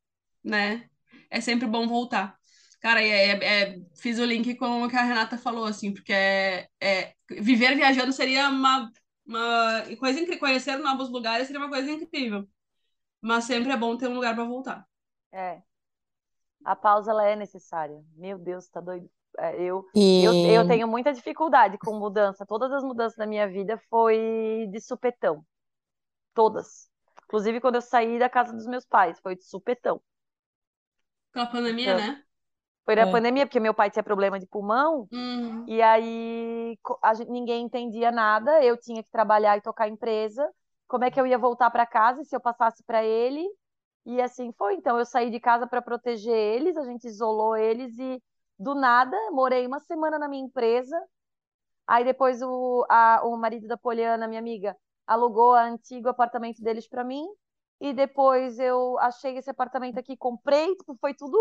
né, é sempre bom voltar. Cara, é, é, é fiz o link com o que a Renata falou, assim, porque é, é, viver viajando seria uma, uma coisa incrível, conhecer novos lugares seria uma coisa incrível. Mas sempre é bom ter um lugar para voltar. É. A pausa ela é necessária. Meu Deus, tá doido. É, eu, e... eu, eu tenho muita dificuldade com mudança. Todas as mudanças da minha vida foi de supetão. Todas. Inclusive quando eu saí da casa dos meus pais, foi de supetão. Com a pandemia, então, né? Foi na é. pandemia, porque meu pai tinha problema de pulmão, uhum. e aí gente, ninguém entendia nada, eu tinha que trabalhar e tocar empresa. Como é que eu ia voltar para casa se eu passasse para ele? E assim foi. Então eu saí de casa para proteger eles, a gente isolou eles e do nada morei uma semana na minha empresa. Aí depois o, a, o marido da Poliana, minha amiga, alugou o antigo apartamento deles para mim. E depois eu achei esse apartamento aqui, comprei, tipo, foi tudo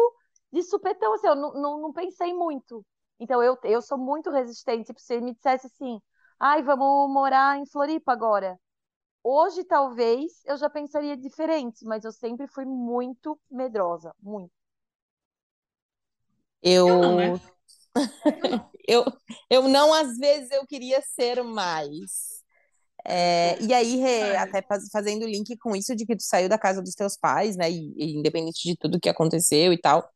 de supetão, assim, eu não, não, não pensei muito. Então, eu, eu sou muito resistente. Se você me dissesse assim, ai, vamos morar em Floripa agora. Hoje, talvez, eu já pensaria diferente, mas eu sempre fui muito medrosa, muito. Eu, eu não, né? [laughs] eu, eu não, às vezes, eu queria ser mais. É, e aí, até fazendo link com isso de que tu saiu da casa dos teus pais, né? E, e independente de tudo que aconteceu e tal.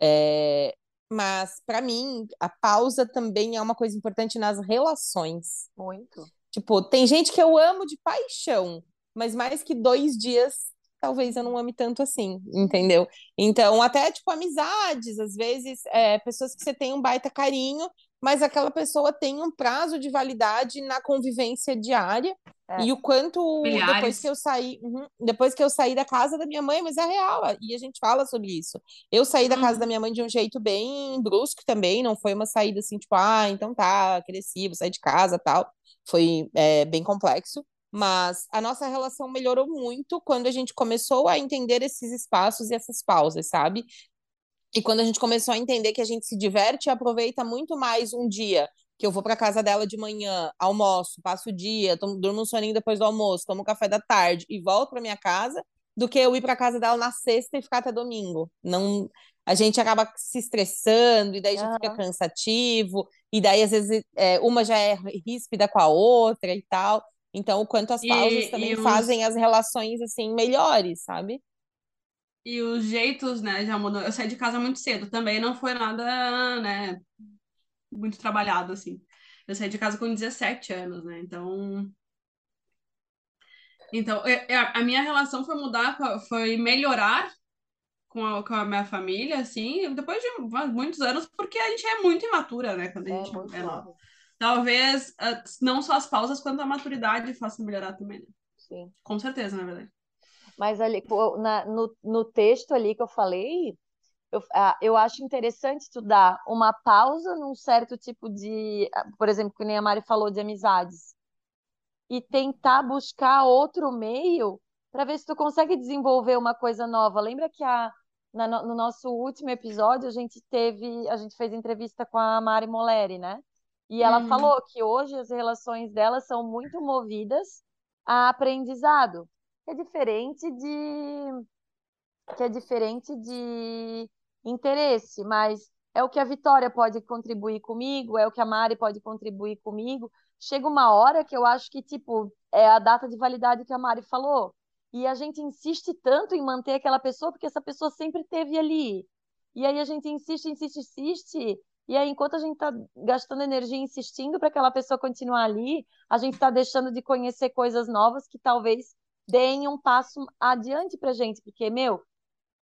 É, mas, para mim, a pausa também é uma coisa importante nas relações. Muito. Tipo, tem gente que eu amo de paixão, mas mais que dois dias talvez eu não ame tanto assim, entendeu? Então, até, tipo, amizades, às vezes, é, pessoas que você tem um baita carinho, mas aquela pessoa tem um prazo de validade na convivência diária. É. E o quanto Milhares. depois que eu saí, uhum, depois que eu saí da casa da minha mãe, mas é real, e a gente fala sobre isso. Eu saí da casa da uhum. minha mãe de um jeito bem brusco também, não foi uma saída assim, tipo, ah, então tá, cresci, vou sair de casa, tal. Foi é, bem complexo. Mas a nossa relação melhorou muito quando a gente começou a entender esses espaços e essas pausas, sabe? E quando a gente começou a entender que a gente se diverte e aproveita muito mais um dia que eu vou para casa dela de manhã, almoço, passo o dia, tomo, durmo um soninho depois do almoço, tomo café da tarde e volto para minha casa, do que eu ir para casa dela na sexta e ficar até domingo. Não, a gente acaba se estressando e daí já uhum. fica cansativo e daí às vezes é, uma já é ríspida com a outra e tal. Então, o quanto as pausas e, também e os... fazem as relações assim melhores, sabe? E os jeitos, né, já mudou. Eu saí de casa muito cedo, também não foi nada, né, muito trabalhado assim. Eu saí de casa com 17 anos, né? Então, então, a minha relação foi mudar, foi melhorar com a, com a minha família, assim, depois de muitos anos, porque a gente é muito imatura, né? Quando a é gente é, é nova. Talvez ah, não só as pausas, quanto a maturidade façam melhorar também, né? Sim. Com certeza, na verdade. Mas ali, na, no, no texto ali que eu falei, eu, ah, eu acho interessante estudar uma pausa num certo tipo de, ah, por exemplo, que nem a Mari falou de amizades, e tentar buscar outro meio para ver se tu consegue desenvolver uma coisa nova. Lembra que a, na, no nosso último episódio a gente teve, a gente fez entrevista com a Mari Moleri, né? E ela uhum. falou que hoje as relações dela são muito movidas a aprendizado, que é diferente de que é diferente de interesse, mas é o que a Vitória pode contribuir comigo, é o que a Mari pode contribuir comigo. Chega uma hora que eu acho que tipo é a data de validade que a Mari falou. E a gente insiste tanto em manter aquela pessoa porque essa pessoa sempre esteve ali. E aí a gente insiste, insiste, insiste, e aí, enquanto a gente está gastando energia insistindo para aquela pessoa continuar ali, a gente está deixando de conhecer coisas novas que talvez deem um passo adiante para gente. Porque, meu,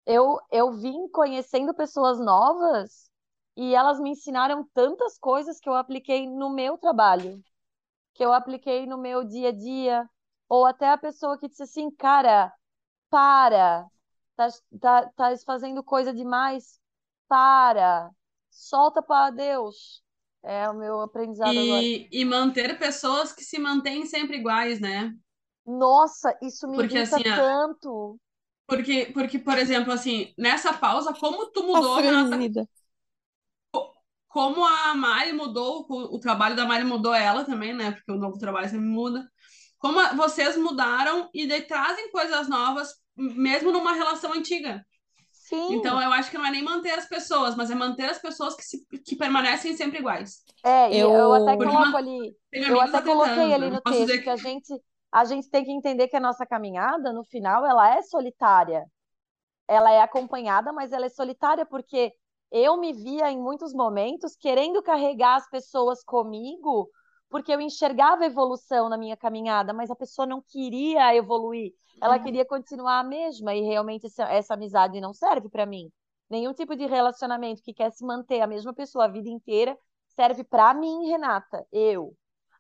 eu, eu vim conhecendo pessoas novas e elas me ensinaram tantas coisas que eu apliquei no meu trabalho, que eu apliquei no meu dia a dia. Ou até a pessoa que disse assim, cara, para, tá, tá, tá fazendo coisa demais, para solta para Deus. É o meu aprendizado e, agora. E manter pessoas que se mantêm sempre iguais, né? Nossa, isso me porque, irrita assim, tanto. Porque, porque, por exemplo, assim, nessa pausa, como tu mudou, Renata? Como a Mari mudou, o, trabalho da Mari mudou ela também, né? Porque o novo trabalho sempre muda. Como a, vocês mudaram e daí trazem coisas novas, mesmo numa relação antiga. Sim. Então eu acho que não é nem manter as pessoas, mas é manter as pessoas que, se, que permanecem sempre iguais. É, eu, eu até coloco ali, eu até coloquei ali no texto que... que a gente a gente tem que entender que a nossa caminhada, no final, ela é solitária. Ela é acompanhada, mas ela é solitária porque eu me via em muitos momentos querendo carregar as pessoas comigo, porque eu enxergava evolução na minha caminhada, mas a pessoa não queria evoluir ela uhum. queria continuar a mesma e realmente essa, essa amizade não serve para mim. Nenhum tipo de relacionamento que quer se manter a mesma pessoa a vida inteira serve para mim, Renata, eu.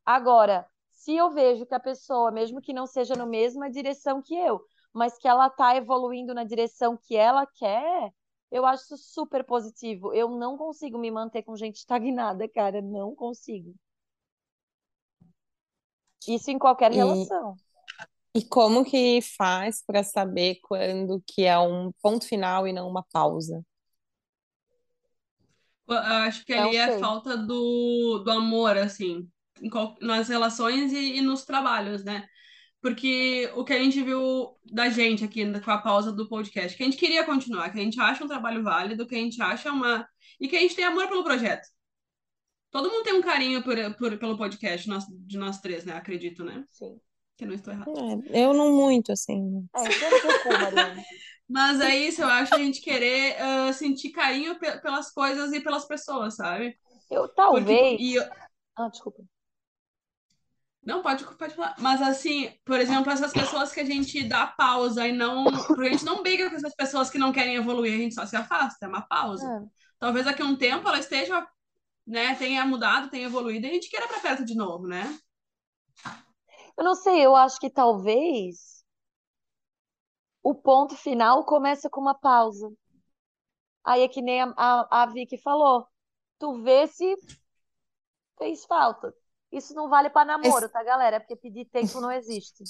Agora, se eu vejo que a pessoa, mesmo que não seja na mesma direção que eu, mas que ela está evoluindo na direção que ela quer, eu acho super positivo. Eu não consigo me manter com gente [laughs] estagnada, cara, não consigo. Isso em qualquer e... relação. E como que faz para saber quando que é um ponto final e não uma pausa? Eu acho que ali é a falta do, do amor, assim. Nas relações e, e nos trabalhos, né? Porque o que a gente viu da gente aqui com a pausa do podcast, que a gente queria continuar, que a gente acha um trabalho válido, que a gente acha uma. e que a gente tem amor pelo projeto. Todo mundo tem um carinho por, por, pelo podcast nós, de nós três, né? Acredito, né? Sim. Que não estou errado. É, eu não muito, assim. É, Mariana. [laughs] Mas é isso, eu acho a gente querer uh, sentir carinho pelas coisas e pelas pessoas, sabe? Eu talvez. Porque, eu... Ah, desculpa. Não, pode, pode falar. Mas assim, por exemplo, essas pessoas que a gente dá pausa e não. Porque a gente não briga com essas pessoas que não querem evoluir, a gente só se afasta, é uma pausa. É. Talvez daqui a um tempo ela esteja, né, tenha mudado, tenha evoluído e a gente queira pra perto de novo, né? Eu não sei, eu acho que talvez o ponto final começa com uma pausa. Aí é que nem a, a, a Vicky falou. Tu vê se fez falta. Isso não vale para namoro, Esse... tá, galera? É porque pedir tempo não existe.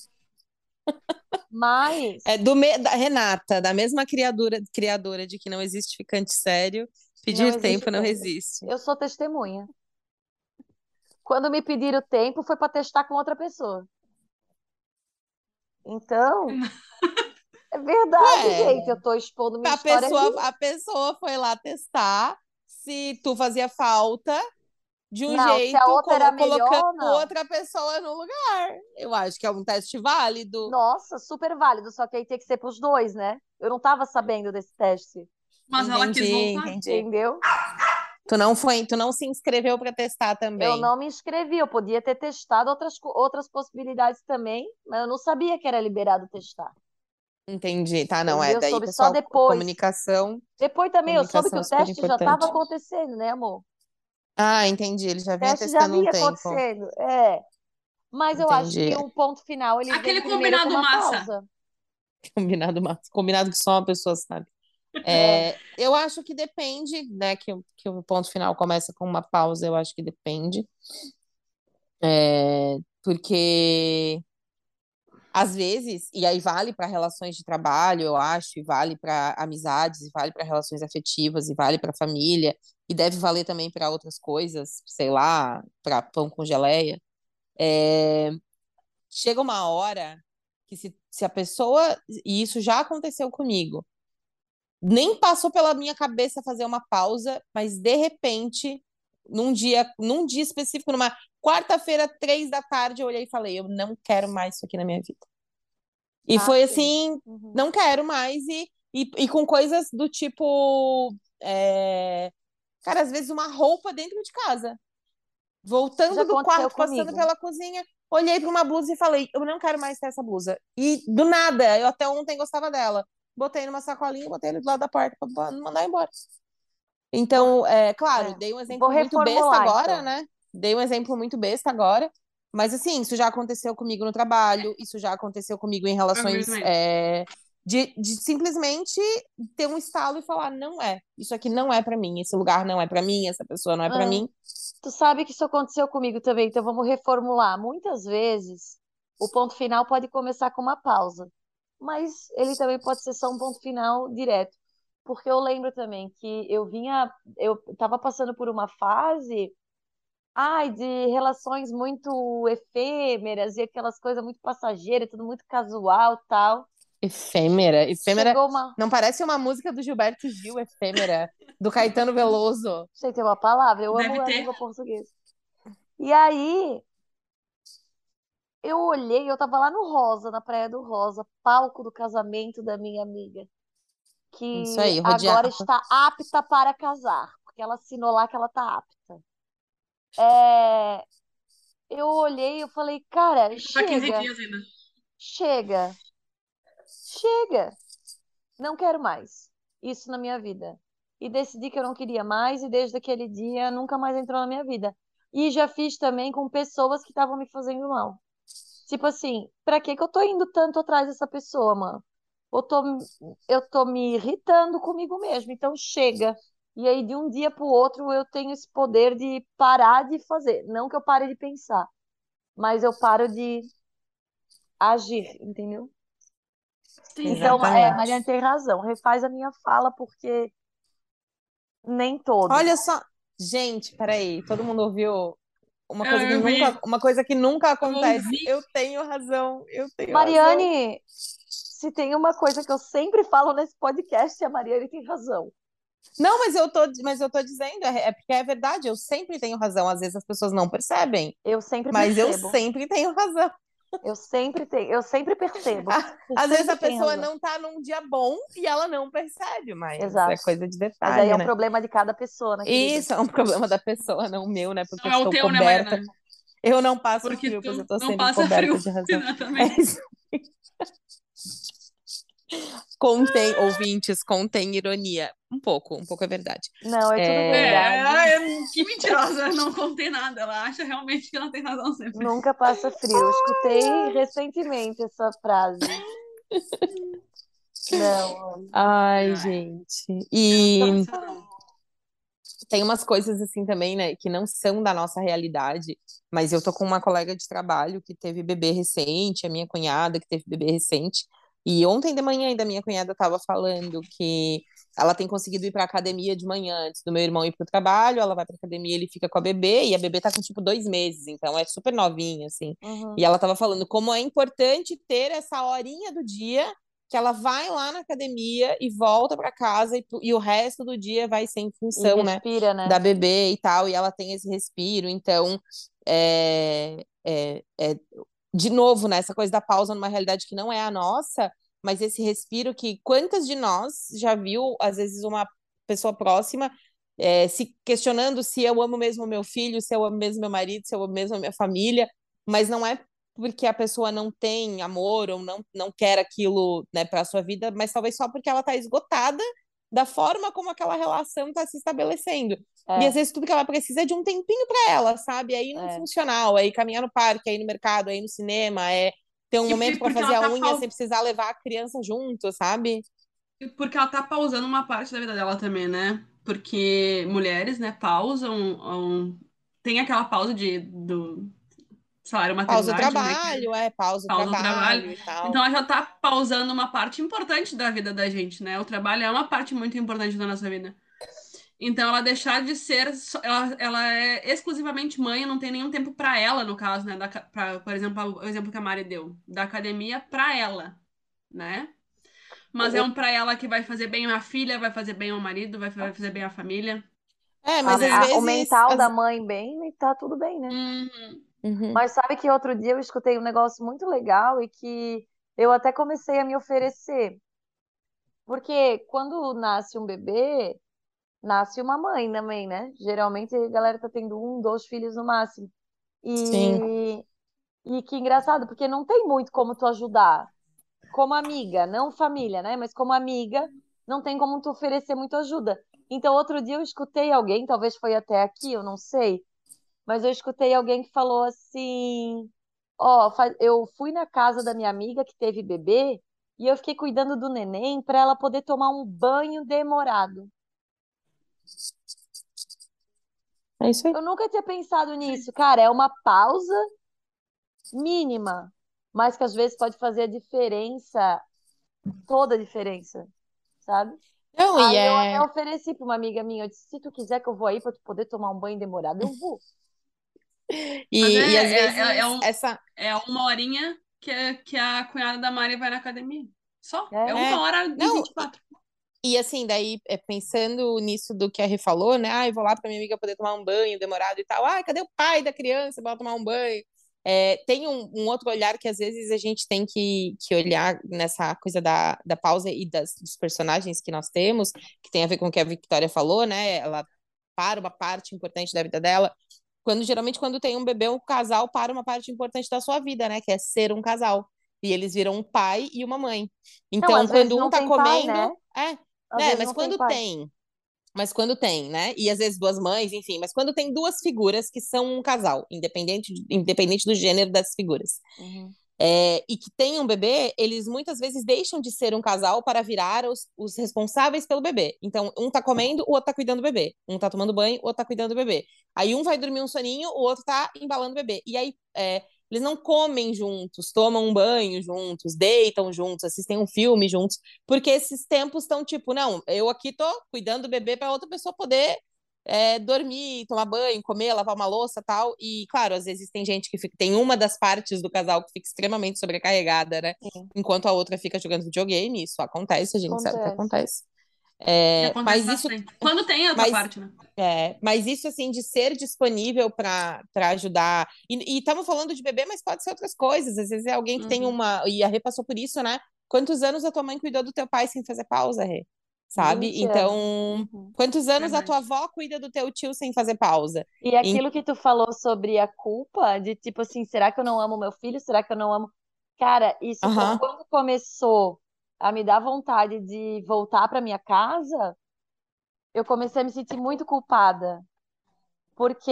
[laughs] Mas. É do me... da Renata, da mesma criadora, criadora de que não existe ficante sério, pedir não tempo não existe. Eu sou testemunha. Quando me pediram tempo, foi para testar com outra pessoa. Então. [laughs] É verdade, Ué, gente. Eu tô expondo minha a história. Pessoa, a pessoa foi lá testar se tu fazia falta de um não, jeito, colo colocando melhor, outra pessoa no lugar. Eu acho que é um teste válido. Nossa, super válido, só que aí tem que ser pros dois, né? Eu não tava sabendo desse teste. Mas entendi, ela quis voltar. Entendi. Entendeu? Tu não foi, tu não se inscreveu para testar também. Eu não me inscrevi, eu podia ter testado outras, outras possibilidades também, mas eu não sabia que era liberado testar. Entendi, tá, não é daí, pessoal, só depois. comunicação. Depois também eu soube que o teste já estava acontecendo, né, amor? Ah, entendi. Ele já vinha testando já vinha um tempo. acontecendo, é. Mas eu entendi. acho que o ponto final ele Aquele combinado massa. Pausa. [laughs] Combinado massa. Combinado que só uma pessoa sabe. [laughs] É, eu acho que depende, né? Que, que o ponto final começa com uma pausa, eu acho que depende. É, porque às vezes, e aí vale para relações de trabalho, eu acho, e vale para amizades, e vale para relações afetivas, e vale para família, e deve valer também para outras coisas, sei lá, para pão com geleia. É... Chega uma hora que se, se a pessoa, e isso já aconteceu comigo, nem passou pela minha cabeça fazer uma pausa, mas de repente, num dia, num dia específico, numa quarta-feira, três da tarde, eu olhei e falei, eu não quero mais isso aqui na minha vida. E ah, foi assim, uhum. não quero mais, e, e, e com coisas do tipo. É... Cara, às vezes uma roupa dentro de casa. Voltando Já do quarto, comigo. passando pela cozinha, olhei para uma blusa e falei, eu não quero mais ter essa blusa. E do nada, eu até ontem gostava dela. Botei numa sacolinha, botei ele do lado da porta para mandar embora. Então, é claro, é. dei um exemplo muito besta agora, então. né? Dei um exemplo muito besta agora, mas assim, isso já aconteceu comigo no trabalho, isso já aconteceu comigo em relações é, de, de, simplesmente ter um estalo e falar, não é, isso aqui não é para mim, esse lugar não é para mim, essa pessoa não é para ah, mim. Tu sabe que isso aconteceu comigo também, então vamos reformular. Muitas vezes o ponto final pode começar com uma pausa, mas ele também pode ser só um ponto final direto. Porque eu lembro também que eu vinha, eu estava passando por uma fase ai, de relações muito efêmeras e aquelas coisas muito passageiras, tudo muito casual tal. Efêmera, efêmera. Uma... Não parece uma música do Gilberto Gil, efêmera, do Caetano Veloso. Sei ter uma palavra, eu Deve amo ter. a língua portuguesa. E aí, eu olhei, eu tava lá no Rosa, na Praia do Rosa, palco do casamento da minha amiga, que aí, agora está apta para casar, porque ela assinou lá que ela tá apta. É, eu olhei e eu falei, cara, chega, chega, chega, não quero mais isso na minha vida. E decidi que eu não queria mais, e desde aquele dia nunca mais entrou na minha vida. E já fiz também com pessoas que estavam me fazendo mal. Tipo assim, pra que que eu tô indo tanto atrás dessa pessoa, mano? Eu tô, eu tô me irritando comigo mesmo, então chega. E aí, de um dia para o outro, eu tenho esse poder de parar de fazer. Não que eu pare de pensar, mas eu paro de agir, entendeu? Sim, então, é, Mariana tem razão. Refaz a minha fala, porque nem todo. Olha só. Gente, peraí. Todo mundo ouviu uma coisa, que nunca, uma coisa que nunca acontece. Eu, tenho razão, eu tenho Mariane, razão. se tem uma coisa que eu sempre falo nesse podcast, a Mariane tem razão. Não, mas eu tô, mas eu tô dizendo, é, é porque é verdade, eu sempre tenho razão. Às vezes as pessoas não percebem. Eu sempre mas percebo. eu sempre tenho razão. Eu sempre tenho, eu sempre percebo. Eu Às sempre vezes a pessoa não tá num dia bom e ela não percebe, mas Exato. é coisa de Mas detalhe, aí é um né? problema de cada pessoa, né, querida? Isso é um problema da pessoa, não o meu, né? Porque Não é eu o estou teu, né, coberta. Mariana? Eu não passo Porque frio, pois eu tô não sempre passa coberta frio. de razão. [laughs] Exatamente. É isso. Contém, ouvintes, contém ironia. Um pouco, um pouco é verdade. Não, é tudo É. É, verdade. é, que mentirosa, não contei nada. Ela acha realmente que ela tem razão sempre. Nunca passa frio. Eu escutei recentemente essa frase. [laughs] Não, Ai, Ai. gente. E tem umas coisas assim também, né, que não são da nossa realidade, mas eu tô com uma colega de trabalho que teve bebê recente, a minha cunhada que teve bebê recente, e ontem de manhã ainda minha cunhada estava falando que ela tem conseguido ir para academia de manhã antes do meu irmão ir para o trabalho, ela vai para academia, ele fica com a bebê, e a bebê tá com tipo dois meses, então é super novinha, assim. Uhum. E ela estava falando como é importante ter essa horinha do dia que ela vai lá na academia e volta para casa e, e o resto do dia vai ser em função, né, respira, né? da bebê e tal, e ela tem esse respiro, então é, é, é de novo, né, essa coisa da pausa numa realidade que não é a nossa, mas esse respiro que quantas de nós já viu, às vezes, uma pessoa próxima é, se questionando se eu amo mesmo meu filho, se eu amo mesmo meu marido, se eu amo mesmo minha família, mas não é porque a pessoa não tem amor ou não, não quer aquilo, né, para a sua vida, mas talvez só porque ela está esgotada da forma como aquela relação está se estabelecendo. É. E às vezes tudo que ela precisa é de um tempinho para ela, sabe? Ir num É. funcional, é ir caminhar no parque, ir no mercado, ir no cinema, é ter um E momento para fazer a tá unha sem precisar levar a criança junto, sabe? Porque ela tá pausando uma parte da vida dela também, né? Porque mulheres, né, pausam. um- tem aquela pausa de, do salário Pausa o né? trabalho, é, pausa o Pausa o trabalho, trabalho. e tal. Então ela já tá pausando uma parte importante da vida da gente, né? O trabalho é uma parte muito importante da nossa vida. Então ela deixar de ser, ela, ela é exclusivamente mãe, não tem nenhum tempo pra ela, no caso, né? Da, pra, por exemplo, o exemplo que a Mari deu, da academia pra ela, né? Mas é um pra ela que vai fazer bem a filha, vai fazer bem ao marido, vai, vai fazer bem a família. É, mas A- às vezes. o mental às- da mãe bem, tá tudo bem, né? Uhum. Uhum. Mas sabe que outro dia eu escutei um negócio muito legal e que eu até comecei a me oferecer. Porque quando nasce um bebê, nasce uma mãe também, né? Geralmente a galera tá tendo um, dois filhos no máximo. Sim. E, e que engraçado, porque não tem muito como tu ajudar. Como amiga, não família, né? Mas como amiga, não tem como tu oferecer muita ajuda. Então, outro dia eu escutei alguém, talvez foi até aqui, eu não sei, mas eu escutei alguém que falou assim: Ó, fa- eu fui na casa da minha amiga que teve bebê e eu fiquei cuidando do neném para ela poder tomar um banho demorado. É isso aí. Eu nunca tinha pensado nisso, cara. É uma pausa mínima, mas que às vezes pode fazer a diferença, toda a diferença, sabe? Não, Aí e eu é. até ofereci para uma amiga minha, eu disse, se tu quiser que eu vou aí para tu poder tomar um banho demorado, eu vou. E, é- e às é- vezes é- é um- essa. É uma horinha que, a- que a cunhada da Mari vai na academia. Só. É. É, uma É. hora e Não, 24. E assim, daí, é, pensando nisso do que a Rê falou, né? Ah, eu vou lá pra minha amiga poder tomar um banho demorado e tal. Ah, cadê o pai da criança para tomar um banho? É, tem um, um outro olhar que às vezes a gente tem que, que olhar nessa coisa da, da pausa e das, dos personagens que nós temos, que tem a ver com o que a Victoria falou, né? Ela para uma parte importante da vida dela. Quando geralmente, quando tem um bebê, um casal para uma parte importante da sua vida, né? Que é ser um casal. E eles viram um pai e uma mãe. Então, vezes quando um não tá tem pai, comendo. né? É, Às né, mas não tem quando pai. tem, mas quando tem, né? E às vezes duas mães, enfim, mas quando tem duas figuras que são um casal, independente, de- independente do gênero das figuras, Uhum. É, e que tem um bebê, eles muitas vezes deixam de ser um casal para virar os, os responsáveis pelo bebê. Então, um tá comendo, o outro tá cuidando do bebê. Um tá tomando banho, o outro tá cuidando do bebê. Aí um vai dormir um soninho, o outro tá embalando o bebê. E aí, é, eles não comem juntos, tomam um banho juntos, deitam juntos, assistem um filme juntos, porque esses tempos estão tipo, não, eu aqui tô cuidando do bebê para outra pessoa poder é dormir, tomar banho, comer, lavar uma louça tal. E, claro, às vezes tem gente que fica, tem uma das partes do casal que fica extremamente sobrecarregada, né? Sim. Enquanto a outra fica jogando videogame. Isso acontece, a gente acontece. sabe que acontece. É, acontece mas isso quando tem a outra mas, parte, né? É, mas isso assim de ser disponível para ajudar. E estamos falando de bebê, mas pode ser outras coisas. Às vezes é alguém que uhum. tem uma e a Rê passou por isso, né? Quantos anos a tua mãe cuidou do teu pai sem fazer pausa, Rê? Sabe? Então, uhum. quantos anos a tua avó cuida do teu tio sem fazer pausa? E aquilo e... que tu falou sobre a culpa, de tipo assim, será que eu não amo meu filho? Será que eu não amo? Cara, isso quando começou a me dar vontade de voltar para minha casa, eu comecei a me sentir muito culpada. Porque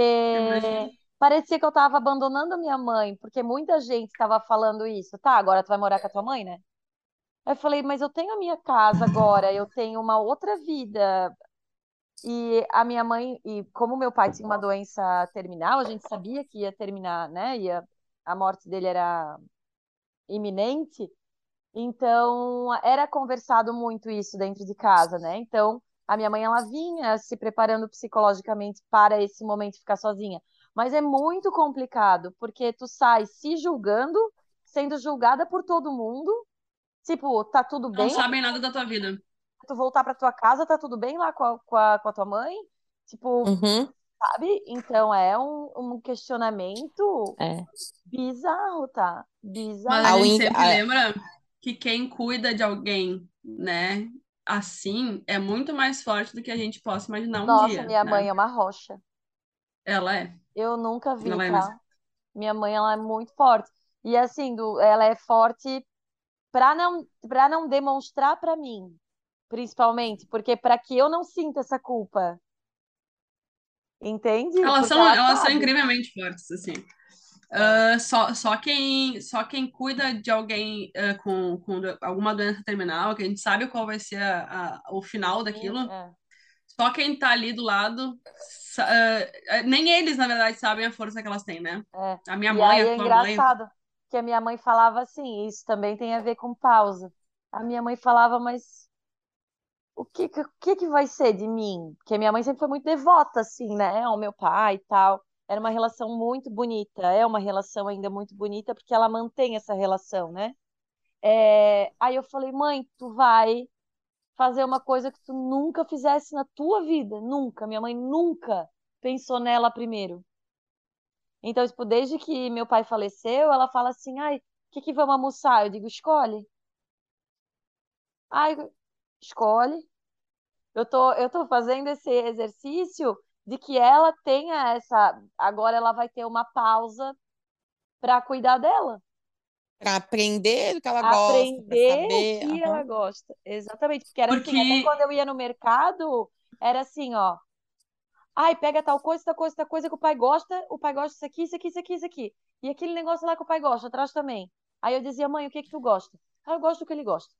parecia que eu estava abandonando minha mãe, porque muita gente estava falando isso. Tá, agora tu vai morar com a tua mãe, né? Aí eu falei, mas eu tenho a minha casa agora, eu tenho uma outra vida. E a minha mãe, e como meu pai tinha uma doença terminal, a gente sabia que ia terminar, né? Ia, a morte dele era iminente. Então, era conversado muito isso dentro de casa, né? Então, a minha mãe ela vinha se preparando psicologicamente para esse momento ficar sozinha. Mas é muito complicado, porque tu sai se julgando, sendo julgada por todo mundo, Tipo, tá tudo bem? Não sabem nada da tua vida. Tu voltar pra tua casa, tá tudo bem lá com a, com a, com a tua mãe? Tipo, uhum. sabe? Então é um, um questionamento é. bizarro, tá? Bizarro. Mas a gente sempre a... lembra que quem cuida de alguém, né, assim, é muito mais forte do que a gente possa imaginar um Nossa, dia. Nossa, minha né? mãe é uma rocha. Ela é. Eu nunca vi, ela é tá? É minha mãe, ela é muito forte. E assim, do, ela é forte para não para não demonstrar para mim, principalmente, porque para que eu não sinta essa culpa. Entende? Elas são, ela elas são incrivelmente fortes, assim. Uh, só, só, quem, só quem cuida de alguém uh, com, com alguma doença terminal, que a gente sabe qual vai ser a, a o final daquilo, é. só quem tá ali do lado, uh, nem eles, na verdade, sabem a força que elas têm, né? É. A minha e mãe, a é tua é engraçado. mãe que a minha mãe falava assim, isso também tem a ver com pausa. A minha mãe falava, mas o que, o que que vai ser de mim? Porque a minha mãe sempre foi muito devota, assim, né, ao meu pai e tal. Era uma relação muito bonita, é uma relação ainda muito bonita, porque ela mantém essa relação, né? É... Aí eu falei, mãe, tu vai fazer uma coisa que tu nunca fizesse na tua vida, nunca. Minha mãe nunca pensou nela primeiro. Então, tipo, desde que meu pai faleceu, ela fala assim: ai, o que que vamos almoçar? Eu digo: escolhe. Ai, escolhe. Eu tô, eu tô fazendo esse exercício de que ela tenha essa. Agora ela vai ter uma pausa para cuidar dela. Para aprender o que ela gosta. Aprender o que uhum. ela gosta. Exatamente. Porque era Porque... assim, até quando eu ia no mercado, era assim, ó. Ai, pega tal coisa, tal coisa, tal coisa que o pai gosta, o pai gosta disso aqui, isso aqui, isso aqui, isso aqui. E aquele negócio lá que o pai gosta, atrás também. Aí eu dizia, mãe, o que que tu gosta? Ah, eu gosto do que ele gosta.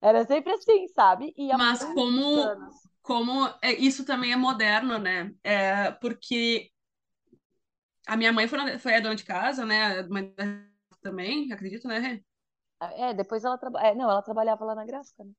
Era sempre assim, sabe? E Mas como, como é, isso também é moderno, né? É, porque a minha mãe foi, foi a dona de casa, né? A mãe também, acredito, né? É, depois ela trabalha. É, não, ela trabalhava lá na Gráfica, né?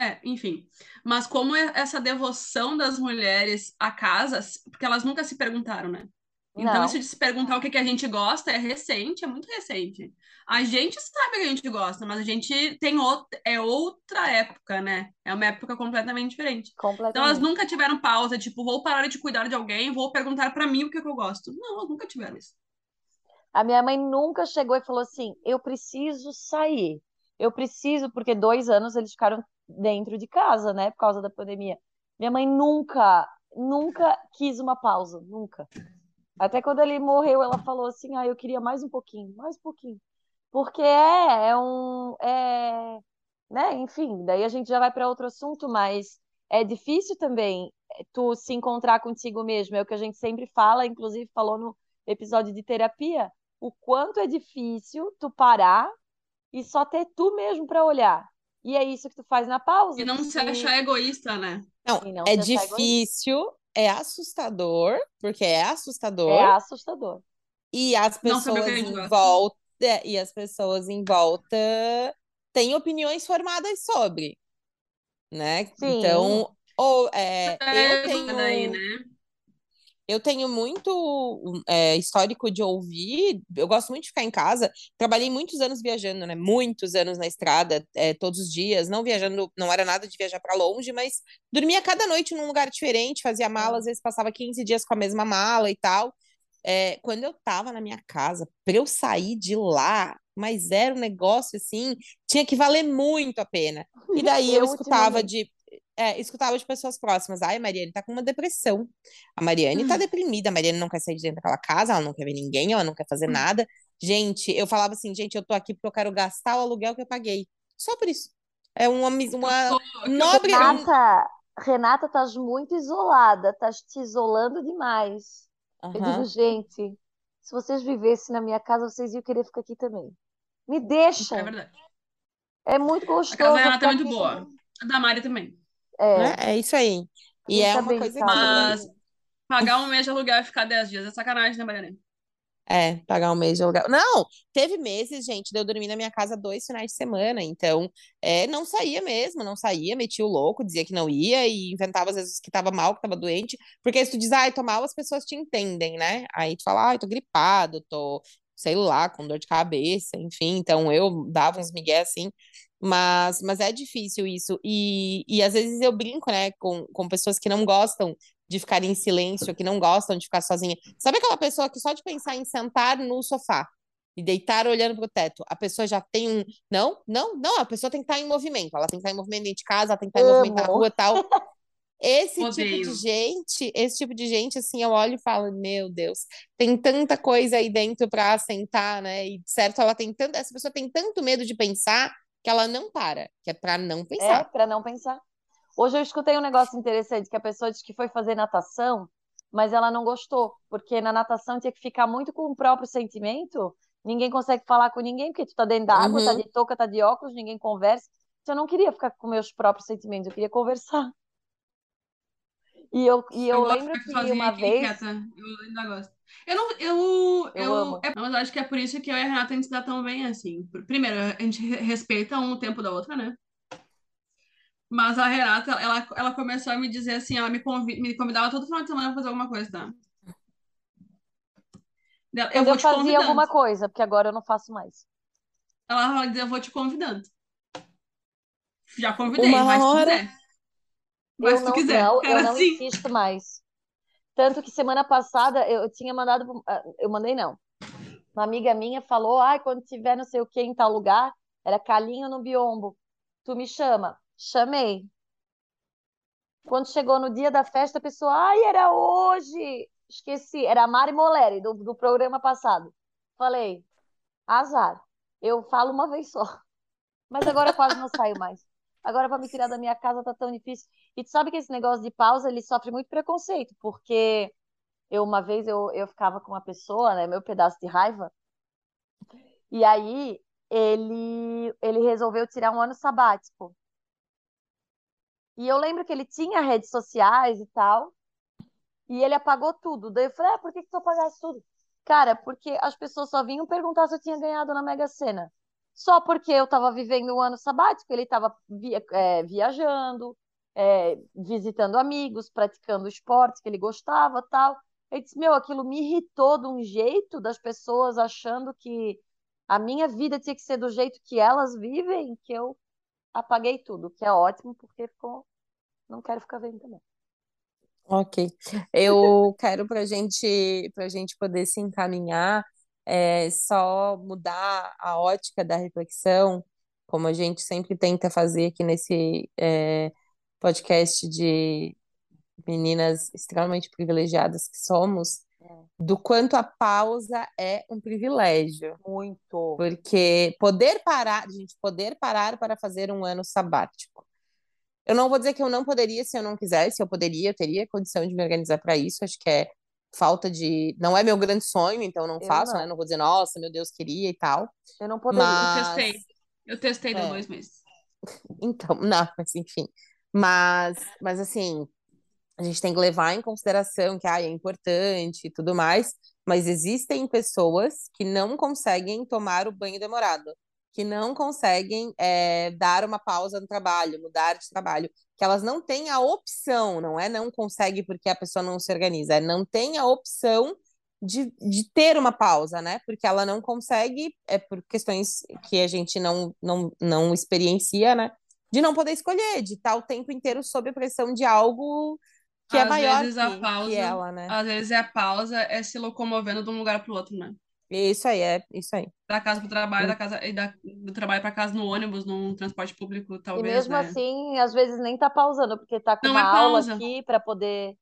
É, enfim. Mas como é essa devoção das mulheres a casas, porque elas nunca se perguntaram, né? Então, Não. isso de se perguntar o que, que a gente gosta é recente, é muito recente. A gente sabe que a gente gosta, mas a gente tem outra, é outra época, né? É uma época completamente diferente. Completamente. Então, elas nunca tiveram pausa, tipo, vou parar de cuidar de alguém, vou perguntar para mim o que, que eu gosto. Não, elas nunca tiveram isso. A minha mãe nunca chegou e falou assim: eu preciso sair. Eu preciso, porque dois anos eles ficaram dentro de casa, né, por causa da pandemia. Minha mãe nunca, nunca quis uma pausa, nunca. Até quando ele morreu, ela falou assim: "Ah, eu queria mais um pouquinho, mais um pouquinho". Porque é, é um é, né, enfim, daí a gente já vai para outro assunto, mas é difícil também é, tu se encontrar contigo mesmo, é o que a gente sempre fala, inclusive falou no episódio de terapia, o quanto é difícil tu parar e só ter tu mesmo para olhar. E é isso que tu faz na pausa. E não se achar egoísta, né? Não, não é difícil, é assustador, porque é assustador. É assustador. E as pessoas em volta, e as pessoas em volta têm opiniões formadas sobre, né? Sim. Então, Ou é, É, eu tenho. daí, né? Eu tenho muito é, histórico de ouvir. Eu gosto muito de ficar em casa. Trabalhei muitos anos viajando, né? Muitos anos na estrada, é, todos os dias. Não viajando, não era nada de viajar para longe, mas dormia cada noite num lugar diferente, fazia mala, às vezes passava 15 dias com a mesma mala e tal. É, quando eu tava na minha casa, para eu sair de lá, mas era um negócio assim, tinha que valer muito a pena. E daí eu Eu escutava de é, escutava de pessoas próximas. Ai, a Mariane tá com uma depressão. A Mariane tá deprimida. A Mariane não quer sair de dentro daquela casa, ela não quer ver ninguém, ela não quer fazer nada. Gente, eu falava assim, gente, eu tô aqui porque eu quero gastar o aluguel que eu paguei. Só por isso. É uma, uma nobre. Renata, Renata, estás muito isolada, estás te isolando demais. Eu digo, gente, se vocês vivessem na minha casa, vocês iam querer ficar aqui também. Me É deixa. verdade. É muito A casa gostoso da Renata é muito boa. A da Mari também. É, né? É isso aí. E é uma coisa que. Mas pagar um mês de aluguel e ficar 10 dias é sacanagem, né, Mariana? É, pagar um mês de aluguel. Não, teve meses, gente, de eu dormir na minha casa dois finais de semana. Então, é, não saía mesmo, não saía, metia o louco, dizia que não ia e inventava às vezes que tava mal, que tava doente. Porque se tu diz, ai, tô mal, as pessoas te entendem, né? Aí tu fala, ai, tô gripado, tô, sei lá, com dor de cabeça, enfim. Então, eu dava uns migué assim. Mas, mas é difícil isso. E, e às vezes eu brinco, né, com, com pessoas que não gostam de ficar em silêncio, que não gostam de ficar sozinha. Sabe aquela pessoa que só de pensar em sentar no sofá e deitar olhando pro teto, a pessoa já tem um. Não, não, não, a pessoa tem que estar em movimento. Ela tem que estar em movimento dentro de casa, ela tem que estar em movimento na rua e tal. Esse tipo de Odeio. gente, esse tipo de gente, assim, eu olho e falo, meu Deus, tem tanta coisa aí dentro para assentar, né? E certo, ela tem tanto, essa pessoa tem tanto medo de pensar que ela não para, que é para não É, pensar. para não pensar. Hoje eu escutei um negócio interessante que a pessoa disse que foi fazer natação, mas ela não gostou, porque na natação tinha que ficar muito com o próprio sentimento. Ninguém consegue falar com ninguém, porque tu tá dentro da água, tá Uhum. de touca, tá de óculos, ninguém conversa. Então eu não queria ficar com meus próprios sentimentos, eu queria conversar. E eu, e eu Eu lembro que uma vez. quieta. Eu ainda gosto. Eu não. Eu. Eu Eu. amo. é- mas eu acho que é por isso que eu e a Renata a gente se dá tão bem assim. Primeiro, a gente re- respeita um o tempo da outra, né? Mas a Renata, ela, ela começou a me dizer assim, ela me, convi me convidava todo final de semana pra fazer alguma coisa, tá? Eu eu te fazia alguma coisa, porque agora eu não faço mais. Ela vai dizer, eu vou te convidando. Já convidei, Uma vai se quiser. Vai Eu se tu não, quiser. não, eu não assim. insisto mais. Tanto que semana passada eu tinha mandado, ah, eu mandei não. Uma amiga minha falou, ai, quando tiver não sei o que em tal lugar, era Calinho no Biombo. Tu me chama? Chamei. Quando chegou no dia da festa, a pessoa, ai, era hoje. Esqueci, era a Mari Moleri, do, do programa passado. Falei, azar. Eu falo uma vez só. Mas agora quase não saio mais. Agora para me tirar da minha casa tá tão difícil. E tu sabe que esse negócio de pausa, ele sofre muito preconceito, porque eu uma vez eu, eu ficava com uma pessoa, né, meu pedaço de raiva, e aí ele ele resolveu tirar um ano sabático. E eu lembro que ele tinha redes sociais e tal, e ele apagou tudo. Daí eu falei, ah, por que que tu apagasse tudo? Cara, porque as pessoas só vinham perguntar se eu tinha ganhado na Mega Sena. Só porque eu estava vivendo um ano sabático, ele estava via, é, viajando, é, visitando amigos, praticando esportes que ele gostava, tal. Ele disse, meu, aquilo me irritou de um jeito das pessoas achando que a minha vida tinha que ser do jeito que elas vivem, que eu apaguei tudo, que é ótimo, porque ficou... não quero ficar vendo também. Ok. Eu quero para gente, para gente poder se encaminhar, é, só mudar a ótica da reflexão, como a gente sempre tenta fazer aqui nesse é, podcast de meninas extremamente privilegiadas que somos, do quanto a pausa é um privilégio. Muito. Porque poder parar, gente, poder parar para fazer um ano sabático. Eu não vou dizer que eu não poderia se eu não quisesse, eu poderia, eu teria condição de me organizar para isso. Acho que é falta de. Não é meu grande sonho, então não Eu faço, não. né? Não vou dizer, nossa, meu Deus, queria e tal. Eu não poderia. Eu Mas. testei. Eu testei, É. dois meses. [laughs] Então, não, mas enfim. Mas, mas assim, a gente tem que levar em consideração que ah, é importante e tudo mais, mas existem pessoas que não conseguem tomar o banho demorado, que não conseguem é, dar uma pausa no trabalho, mudar de trabalho, que elas não têm a opção, não é não consegue porque a pessoa não se organiza, é não tem a opção de, de ter uma pausa, né? Porque ela não consegue, é por questões que a gente não, não, não experiencia, né? De não poder escolher, de estar o tempo inteiro sob a pressão de algo que é Às maior vezes que, a pausa, que ela, né? às vezes a pausa é se locomovendo de um lugar para o outro, né? Isso aí, é isso aí. Da casa para o trabalho, Hum. da casa e da, do trabalho para casa no ônibus, num transporte público, E talvez, mesmo né? assim, às vezes nem tá pausando, porque tá com Não uma é aula pausa. aqui para poder,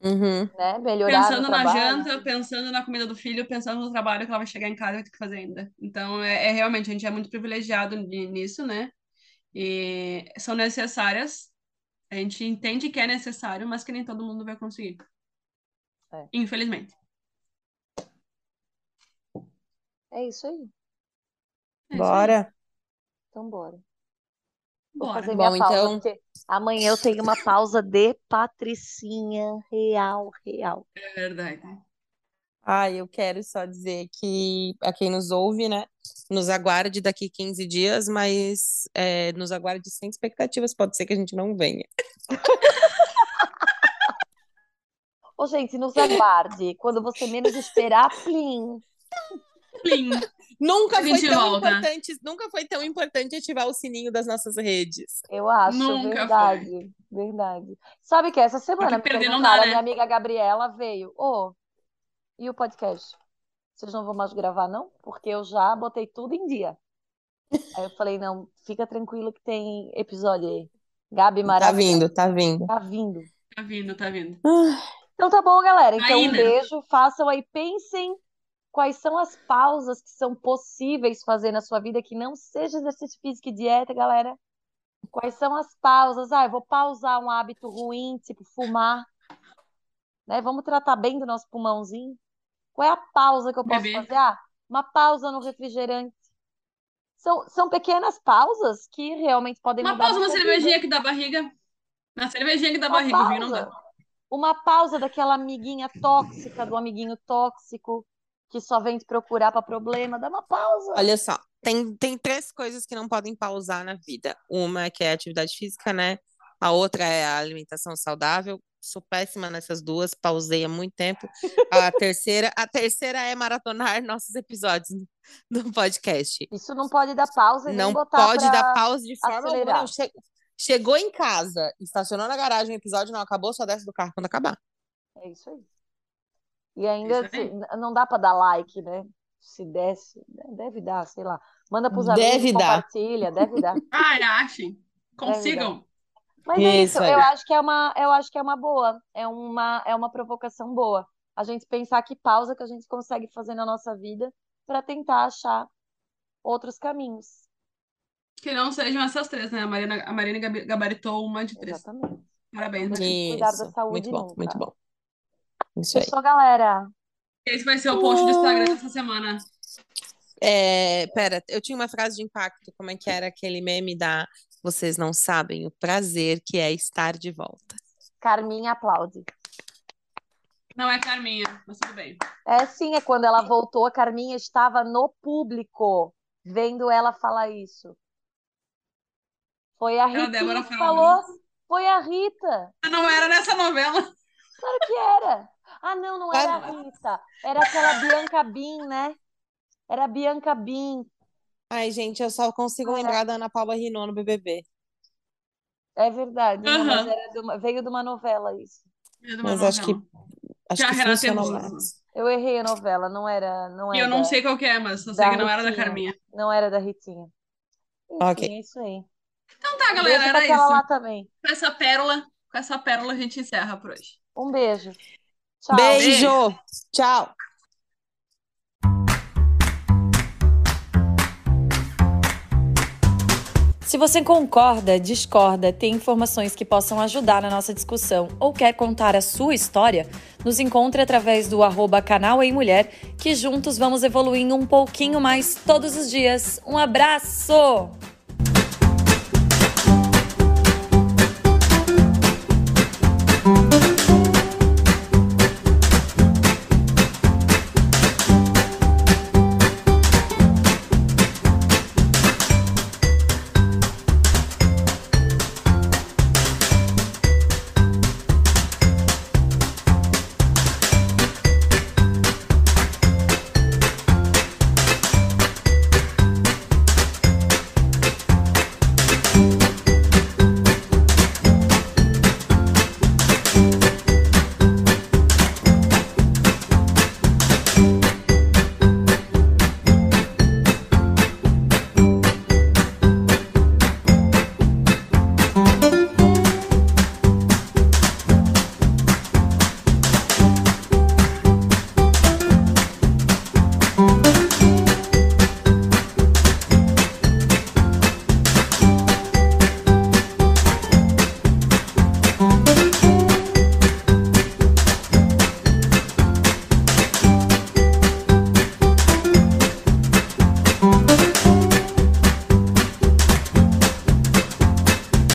Uhum. né, melhorar Pensando na trabalho. janta, pensando na comida do filho, pensando no trabalho que ela vai chegar em casa e vai ter que fazer ainda. Então, é, é realmente, a gente é muito privilegiado ni- nisso, né? E são necessárias. A gente entende que é necessário, mas que nem todo mundo vai conseguir. É. Infelizmente. É isso aí. É isso aí. Bora. Então bora. Vou Bora. fazer Bom, minha pausa, então- porque amanhã eu tenho uma [laughs] pausa de Patricinha real, real. É verdade. Ah, eu quero só dizer que a quem nos ouve, né, nos aguarde daqui 15 dias, mas é, nos aguarde sem expectativas, pode ser que a gente não venha. [laughs] Ô, gente, nos aguarde. Quando você menos esperar, plim. [laughs] Plim. Nunca foi tão volta. importante, nunca foi tão importante ativar o sininho das nossas redes. Eu acho, Nunca verdade, verdade. Sabe que essa semana me perder não dá, a minha né? amiga Gabriela veio. Ô, e o podcast? Vocês não vão mais gravar, não? Porque eu já botei tudo em dia. Aí eu falei, não, fica tranquilo que tem episódio aí. Gabi Tá maravilhosa. vindo, tá vindo. Tá vindo. Tá vindo, tá vindo. Então tá bom, galera. Então Aí, um né? beijo, façam aí, pensem quais são as pausas que são possíveis fazer na sua vida que não seja exercício físico e dieta, galera. Quais são as pausas? Ah, eu vou pausar um hábito ruim, tipo fumar, né? Vamos tratar bem do nosso pulmãozinho. Qual é a pausa que eu posso Beber. fazer? Ah, uma pausa no refrigerante. São, são pequenas pausas que realmente podem Uma mudar pausa na cervejinha aqui da barriga. Na cervejinha aqui da Uma barriga, vinho não pausa. dá. Uma pausa daquela amiguinha tóxica, do amiguinho tóxico que só vem te procurar para problema. Dá uma pausa. Olha só, tem, tem três coisas que não podem pausar na vida. Uma que é a atividade física, né? A outra é a alimentação saudável. Sou péssima nessas duas, pausei há muito tempo. A [laughs] terceira, a terceira é maratonar nossos episódios do podcast. Isso não pode dar pausa e Não botar pode dar pausa de forma alguma. Chegou em casa, estacionou na garagem, o episódio não acabou, só desce do carro quando acabar. É isso aí. E ainda Isso se- não dá para dar like, né? Se desce, deve dar, sei lá. Manda pros Deve amigos, dar. compartilha, deve dar. Ai, [laughs] achem. Consigam. Mas é Isso isso, aí. eu acho que é uma, eu acho que é uma boa, é uma, é uma provocação boa. A gente pensar que pausa que a gente consegue fazer na nossa vida para tentar achar outros caminhos. Que não sejam essas três, né? A Marina, a Marina gabaritou uma de três. Exatamente. Parabéns, que cuidar da Isso, saúde muito bom, nunca. muito bom. Isso aí. Fechou, galera? Esse vai ser o post do Instagram dessa semana. É, pera, eu tinha uma frase de impacto, como é que era aquele meme da Vocês não sabem o prazer que é estar de volta. Carminha aplaude. Não é Carminha, mas tudo bem. É sim, é quando ela voltou, a Carminha estava no público, vendo ela falar isso. Foi a Era a Ritinha Débora que falou. Foi a Rita. Não era nessa novela. Claro que era. Ah, não, não era a Rita. Era aquela Bianca Bin, né? Era a Bianca Bin. Ai, gente, eu só consigo Era. lembrar da Ana Paula Renault no BBB. É verdade, não, era de uma- veio de uma novela isso. De uma Mas acho que, novela. acho Que a que Renata funcionou mais. Eu errei a novela, não era, não E é eu não da- sei qual que é, mas eu sei que não era da Ritinha. Carminha. não era da Ritinha. Enfim, Ok. é isso aí. Então tá, Um galera, pra era isso. lá também. Com essa pérola, com essa pérola a gente encerra por hoje. Um beijo. Tchau. Beijo! Tchau! Se você concorda, discorda, tem informações que possam ajudar na nossa discussão ou quer contar a sua história, nos encontre através do arroba canal em Mulher, que juntos vamos evoluindo um pouquinho mais todos os dias. Um abraço!